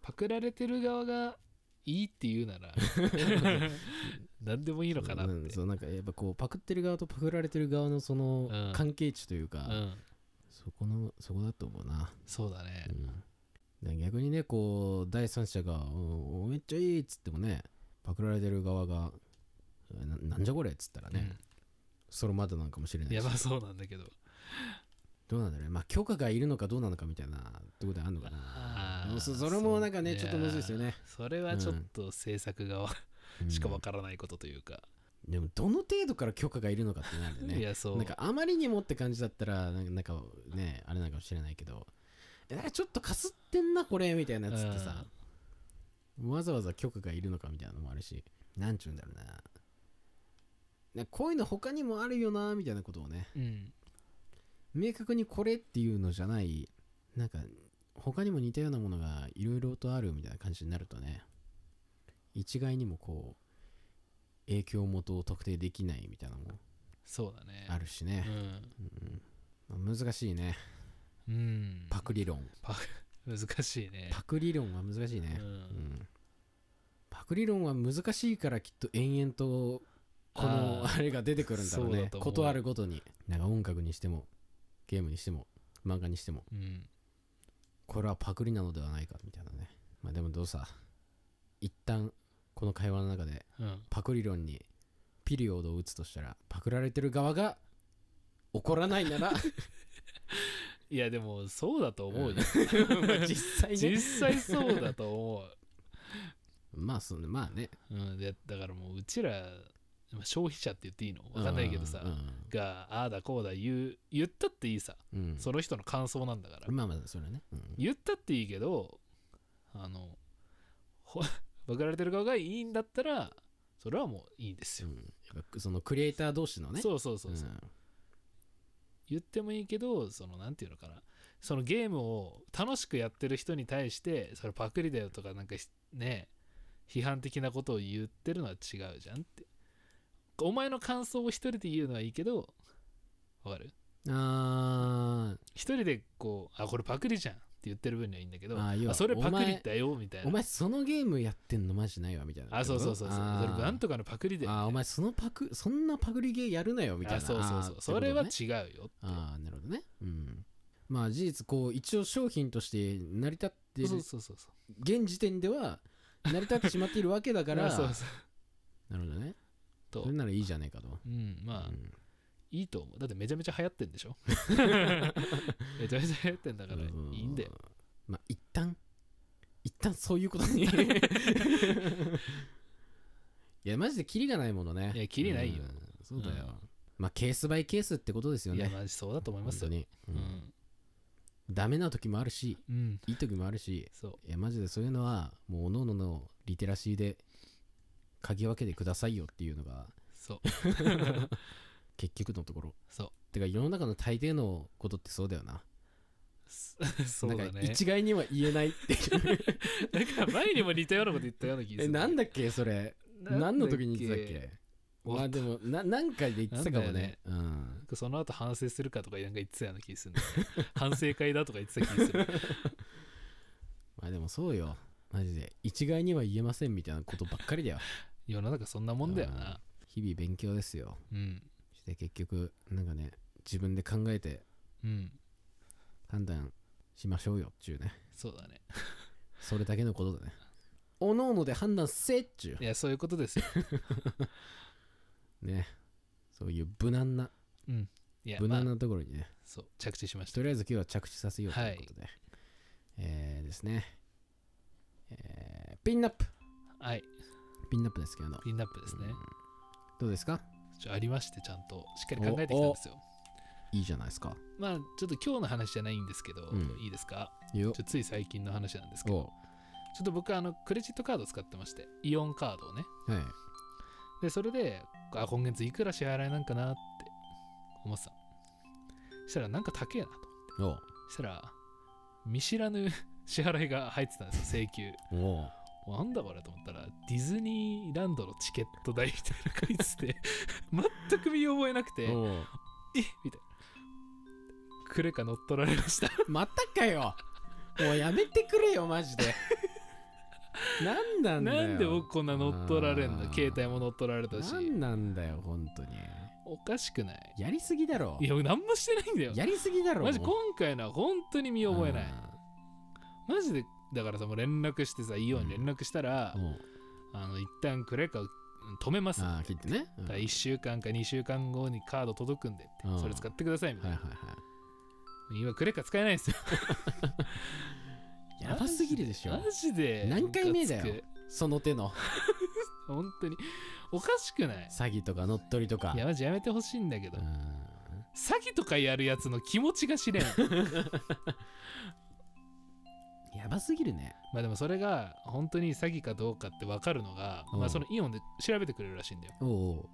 パクられてる側がいいって言うなら 何でもいいのかなって、うん、そうなんかやっぱこうパクってる側とパクられてる側のそのうん。関係値というか、うん。そこのそこだと思うな、そうだね。うん、逆にねこう第三者がお「おめっちゃいい」っつってもねパクられてる側が「ななんじゃこれ」っつったらね、それまだなんかもしれないし。うんやばそうなんだけど。どうなんだろうね。まあ許可がいるのかどうなのかみたいなとこであるのかな。そそれもなんかねちょっとむずいですよね、それはちょっと制作側うん。しかわからないことというか、でもどの程度から許可がいるのかってなんだよね。いやそう。なんかあまりにもって感じだったらなんかなんかねあれなんかもしれないけど。えなんかちょっとかすってんなこれみたいなやつってさ、わざわざ許可がいるのかみたいなのもあるし。なんちゅうんだろうななんかこういうの他にもあるよなみたいなことをね。うん。明確にこれっていうのじゃないなんか他にも似たようなものがいろいろとあるみたいな感じになるとね一概にもこう影響元を特定できないみたいなのもそうだね。あるしね、うん。まあ難しいね。うん、うん、パク理論。難しいね。パク理論は難しいね、ううんん。パク理論は難しいからきっと延々とこのあれが出てくるんだろうね。ことあるごとに。なんか音楽にしてもゲームにしても漫画にしても。うん。これはパクリなのではないかみたいなね。まあでもどうさ一旦この会話の中でうん。パクリ論にピリオドを打つとしたらパクられてる側が怒らないなら いやでもそうだと思うよ、まあ 実際ね。実際そうだと思 まあそのまあね。う、うん、でだからもううちらまあ消費者って言っていいの？わかんないけどさ、うんがああだこうだ言う言ったっていいさ。うん。うんその人の感想なんだから、まあまあそれはね、うん。言ったっていいけどあのほ パクられてる側がいいんだったらそれはもういいんですよ、うん。やっぱそのクリエイター同士のね。そうそうそうそう、言ってもいいけどそのなんていうのかな。そのゲームを楽しくやってる人に対してそれパクリだよとかなんかしね批判的なことを言ってるのは違うじゃんってお前の感想を一人で言うのはいいけどわかる？うん、あ一人でこうあこれパクリじゃんって言ってる分にはいいんだけどあー要はあそれパクリだよみたいな。ーお前そのゲームやってんのマジないわみたいなあそうそうそうそう。なんとかのパクリだよみたいな。あーお前そのパクそんなパクリゲーやるなよみたいな。あそうそうそうそれは違うよああなるほどね。うん。まあ事実こう一応商品として成り立ってるそうそうそうそう現時点では成り立ってしまっているわけだから。あそうそう。なるほどねと。それならいいじゃねえかと。うんまあ、うん。いいと思う。だってめちゃめちゃ流行ってんでしょ？めちゃめちゃ流行ってんだからいうん。いんだよ。まあ一旦一旦そういうことに。いやマジでキリがないものね。いやキリないよ。うん。そうだよ、まあケースバイケースってことですよいやねマジそうだと思いますよ。本当に、ううん。ん、ダメな時もあるしうん、いい時もあるしそう。いやマジでそういうのはもう各々のリテラシーで嗅ぎ分けてくださいよっていうのがそう。結局のところ。そう。てか世の中の大抵のことってそうだよな。そうだね。一概には言えないっていう。なんか前にも似たようなこと言ったような気がする。えなんだっけそれ。何の時に言ってたっけ？おまあでもな何回で言ってたかもね。うん。その後反省するかとかなんか言ってたような気がするね。反省会だとか言ってた気がする。まあでもそうよ。マジで。一概には言えませんみたいなことばっかりだよ世の中そんなもんだよな。日々勉強ですよ。うん。して結局なんかね自分で考えてうん。判断しましょうよっちゅうね。そうだね。それだけのことだね。おのおので判断せっちゅいやそういうことですよ。う ね。そういう無難なうん。無難なところにね、そう着地しました。とりあえず今日は着地させようということで、えーですね、えーピンナップ。はいピンナップですけど。ピンナップですね。どうですか？ありましてちゃんとしっかり考えてきたんですよ。いいじゃないですか。まあちょっと今日の話じゃないんですけど、うん。いいですか？つい最近の話なんですけどおちょっと僕あのクレジットカード使ってましてイオンカードをね。はい。でそれであ今月いくら支払いなんかなって思ってたそしたらなんか高えなとおそしたら見知らぬ 支払いが入ってたんですよ請求。おなんだこれと思ったらディズニーランドのチケット代みたいな書いてて 全く見覚えなくてえ？みたいな。クレカ乗っ取られました。またかよ。もうやめてくれよマジで。なんなんだよ。なんで僕こんな乗っ取られんの携帯も乗っ取られたし。なんなんだよ本当に。おかしくない？やりすぎだろ。いや何もしてないんだよ。やりすぎだろマジ今回のは本当に見覚えない。マジでだからさもう連絡してさイオンに連絡したら、うん。あの一旦クレカを止めますああ切ってね、うん。だから1週間か2週間後にカード届くんでって、うん。それ使ってくださいみたいな、はいはいはい。今クレカ使えないんですよ。やばすぎるでしょ。マジで。何回目だよ。その手の。本当に。おかしくない？詐欺とか乗っ取りとか。いやマジやめてほしいんだけど、うん。詐欺とかやるやつの気持ちが知れん。や ばすぎるね。まあでもそれが本当に詐欺かどうかって分かるのが、うん。まあそのイオンで調べてくれるらしいんだよ。おお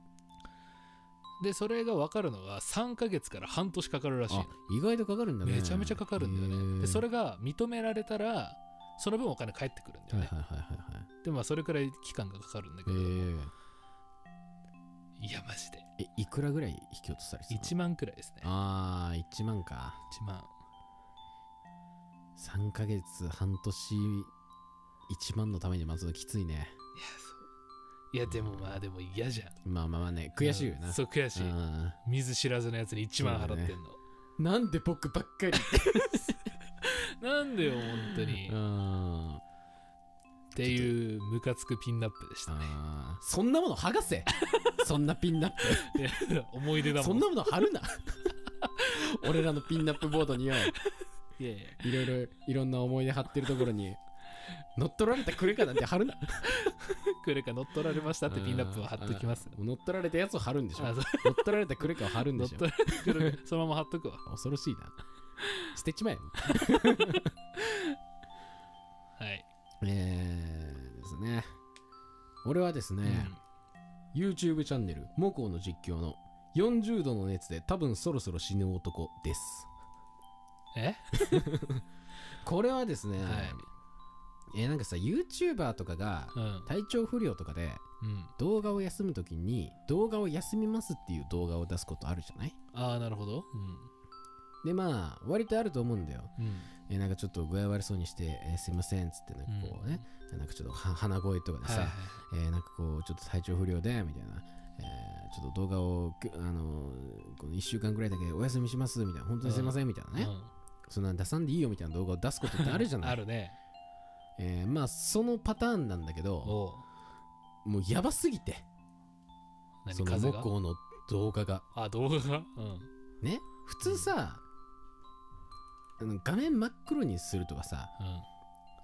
でそれが分かるのが3ヶ月から半年かかるらしい。のあ意外とかかるんだね。めちゃめちゃかかるんだよへねー。でそれが認められたらその分お金返ってくるんだよね、はいはいはいはいはい。でもまあそれくらい期間がかかるんだけど、えー。いやマジで。えいくらぐらい引き落とされてたの？1万くらいですね。ああ1万か。1万3ヶ月半年1万のために待つのきついね。いやそう。いやでもまあでも嫌じゃん。まあまあまあね悔しいよな。そう悔しい。うん。見ず知らずのやつに1万払ってんの、なんで僕ばっかり。なんでよ本当に、うっんていうムカつくピンナップでしたね。そんなもの剥がせ。そんなピンナップ。思い出だもん。そんなもの貼るな。俺らのピンナップボードにはいやいや。いろいろいろんな思い出貼ってるところに 乗っ取られたクレカなんて貼るな。クレカ乗っ取られましたってピンナップを貼っときます。乗っ取られたやつを貼るんでしょ。乗っ取られたクレカを貼るんでしょ。乗っ取られたそのまま貼っとくわ。恐ろしいな。捨てちまえ。はい、えーですね。俺はですね、YouTube チャンネルモコの実況の40度の熱で多分そろそろ死ぬ男ですえ？これはですね、はい。えーなんかさ YouTuber とかがうん。体調不良とかでうん。動画を休むときに動画を休みますっていう動画を出すことあるじゃない？ああなるほど。でまあ割とあると思うんだよ、うん。うんえーなんかちょっと具合悪そうにして、えーすいませんっつってなんかこうね、なんかちょっとは鼻声とかでさ、はいはいえーなんかこうちょっと体調不良でみたいな、えーちょっと動画をくあのーこの1週間ぐらいだけお休みしますみたいな。本当にすいませんみたいなね、うんそんな出さんでいいよみたいな動画を出すことってあるじゃない？あるね。えーまあそのパターンなんだけどもうやばすぎて。その何風が？モコの動画が。あ動画が？うん。ね？普通さ、あの画面真っ黒にするとかさ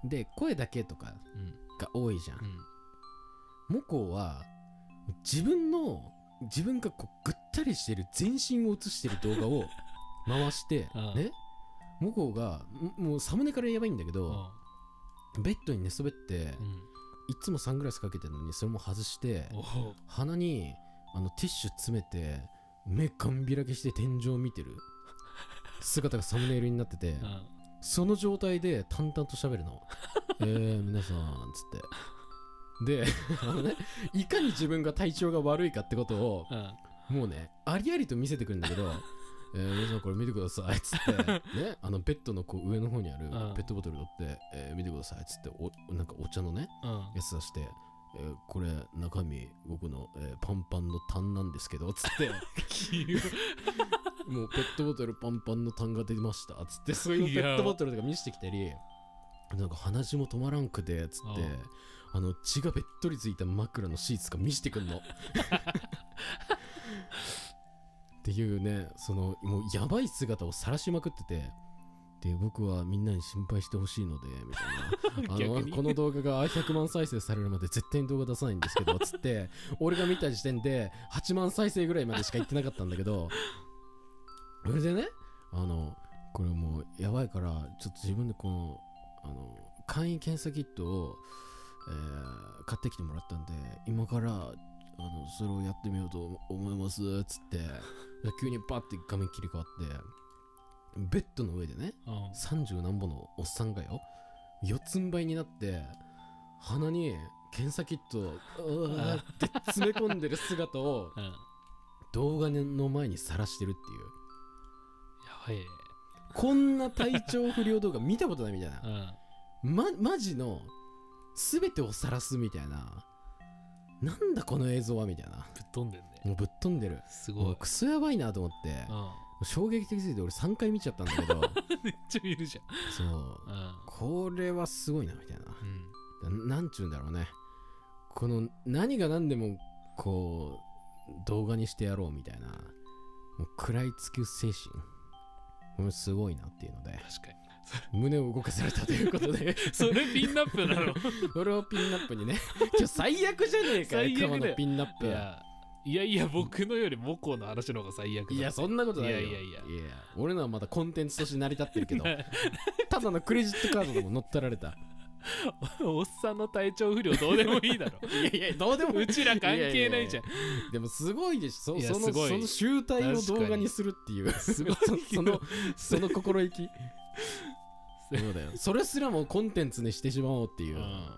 で声だけとかうん。うんが多いじゃん、うん。モコは自分の自分がこうぐったりしてる全身を映してる動画を回して、うん。ね？モコがんもうサムネからやばいんだけうん。ど、ベッドに寝そべって、うん。いつもサングラスかけてるのにそれも外して鼻にあのティッシュ詰めて目ガン開けして天井を見てる。姿がサムネイルになってて、うん。その状態で淡々と喋るの。えー、皆さん、つって。で、あのね、いかに自分が体調が悪いかってことを、うん。もうね、ありありと見せてくるんだけど、えー、皆さんこれ見てください、つって、ね、あのベッドのこう上の方にあるん。ペットボトル取って、えー見てください、つってお、なんかお茶のね、うん。やつ出して、えーこれ中身僕の、えーパンパンの痰なんですけど、つって、もうペットボトルパンパンの痰が出ましたつってそういうペットボトルとか見せてきたりなんか鼻血も止まらんくてつってあの血がべっとりついた枕のシーツが見せてくんの っていうねそのもうやばい姿を晒しまくっててで僕はみんなに心配してほしいのでみたいな。あのこの動画が100万再生されるまで絶対に動画出さないんですけどつって俺が見た時点で8万再生ぐらいまでしか言ってなかったんだけどそれでねあのこれもうやばいからちょっと自分でこのあの簡易検査キットを、えー買ってきてもらったんで今からあのそれをやってみようと思いますつって。で 急にパッて画面切り替わってベッドの上でねうん。30何本のおっさんがよ四つん這いになって鼻に検査キットをうわーって詰め込んでる姿を 動画の前にさらしてるっていう。ばい。ねこんな体調不良動画見たことないみたいな。うん。ま、マジの全てを晒すみたいななんだこの映像はみたいな。ぶっ飛んでんね。もうぶっ飛んでる。すごい。クソやばいなと思って。う衝撃的すぎて俺3回見ちゃったんだけど。ん めっちゃ見るじそう。ゃんうん。これはすごいなみたいな。うん。ななんちゅうんだろうね。この何が何でもこう動画にしてやろうみたいな。もう食らいつく精神。これすごいなっていうので。確かに胸を動かされたということで。それピンナップなの？これをピンナップにね。今日最悪じゃねえかよ最悪のピンナップいやいやいや僕のより母校の話の方が最悪だ。いやそんなことないよ。いやいやいや。いや俺のはまだコンテンツとして成り立ってるけどただのクレジットカードでも乗っ取られた。おっさんの体調不良どうでもいいだろ。いやいやどうでもうちら関係ないじゃん。でもすごいでしょ。そそのその集大を動画にするっていう。すごいそそのその心意気そうだよ。それすらもコンテンツにしてしまおうっていう、うん。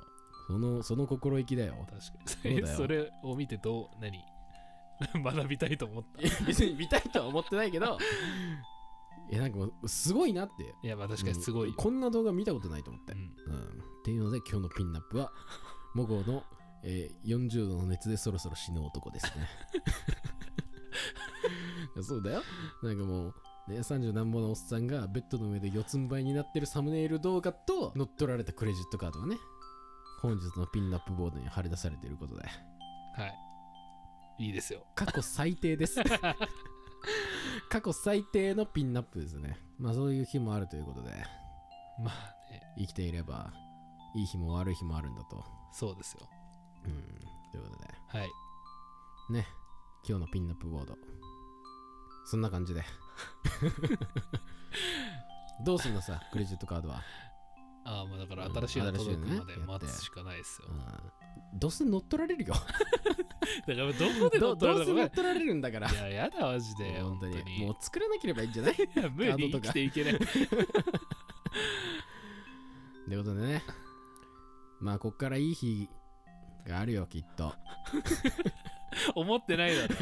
そのその心意気だよ。確かに。そうだよ。それを見てどう何？学びたいと思った？別に見たいとは思ってないけど。いやなんかもうすごいなって。いやまあ確かにすごいよ、うんこんな動画見たことないと思って、うん。うん。っていうので今日のピンナップはモゴの、えー40度の熱でそろそろ死ぬ男ですね。そうだよ。なんかもうね30何本のおっさんがベッドの上で四つん這いになってるサムネイル動画と乗っ取られたクレジットカードがね本日のピンナップボードに貼り出されていることで。はい。いいですよ。過去最低です。過去最低のピンナップですね。まあそういう日もあるということで。まあね。生きていればいい日も悪い日もあるんだと。そうですよ。うん。ということで。はい。ね。今日のピンナップボード。そんな感じで どうすんのさクレジットカードは、ああまあだからうん新しいの届くまで待つしかないですよ、うん、どうせ乗っ取られるよ。だからどこで乗どっ取られたかどうせ乗っ取られるんだから。いややだマジで本当にもう作らなければいいんじゃない？いや無理カードとか。生きていけない。ということでね。まあこっからいい日があるよきっと。思ってないだろ。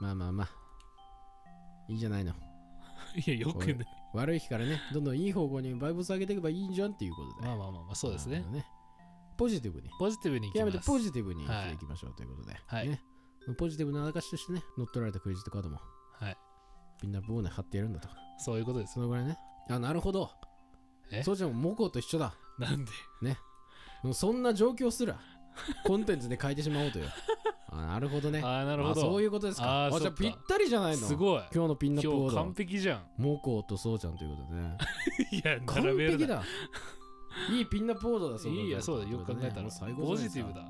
まあまあまあいいじゃないの？いやよくない悪い日からねどんどんいい方向にバイブス上げていけばいいんじゃんっていうことでまあまあまあまあそうですね。あのポジティブに。ポジティブに極めてポジティブに生きていきましょうということで、はい。ね、ポジティブな証としてね乗っ取られたクレジットカードもはい。ピンナップボーネ貼ってやるんだとそういうことです。そのぐらいね。あなるほど。え？そうちゃんもモコと一緒だ。なんで？もうそんな状況すらコンテンツで変えてしまおうというあなるほどね。ああなるほど。あそういうことですか。あじゃあぴったりじゃないの？すごい。今日のピンナップボード璧じゃん。モコとそうちゃんということでね。いや完璧だ。いいピンナップボードだそういいやそうだよ。く考えたら最高じゃないですか。ポジティブだ。う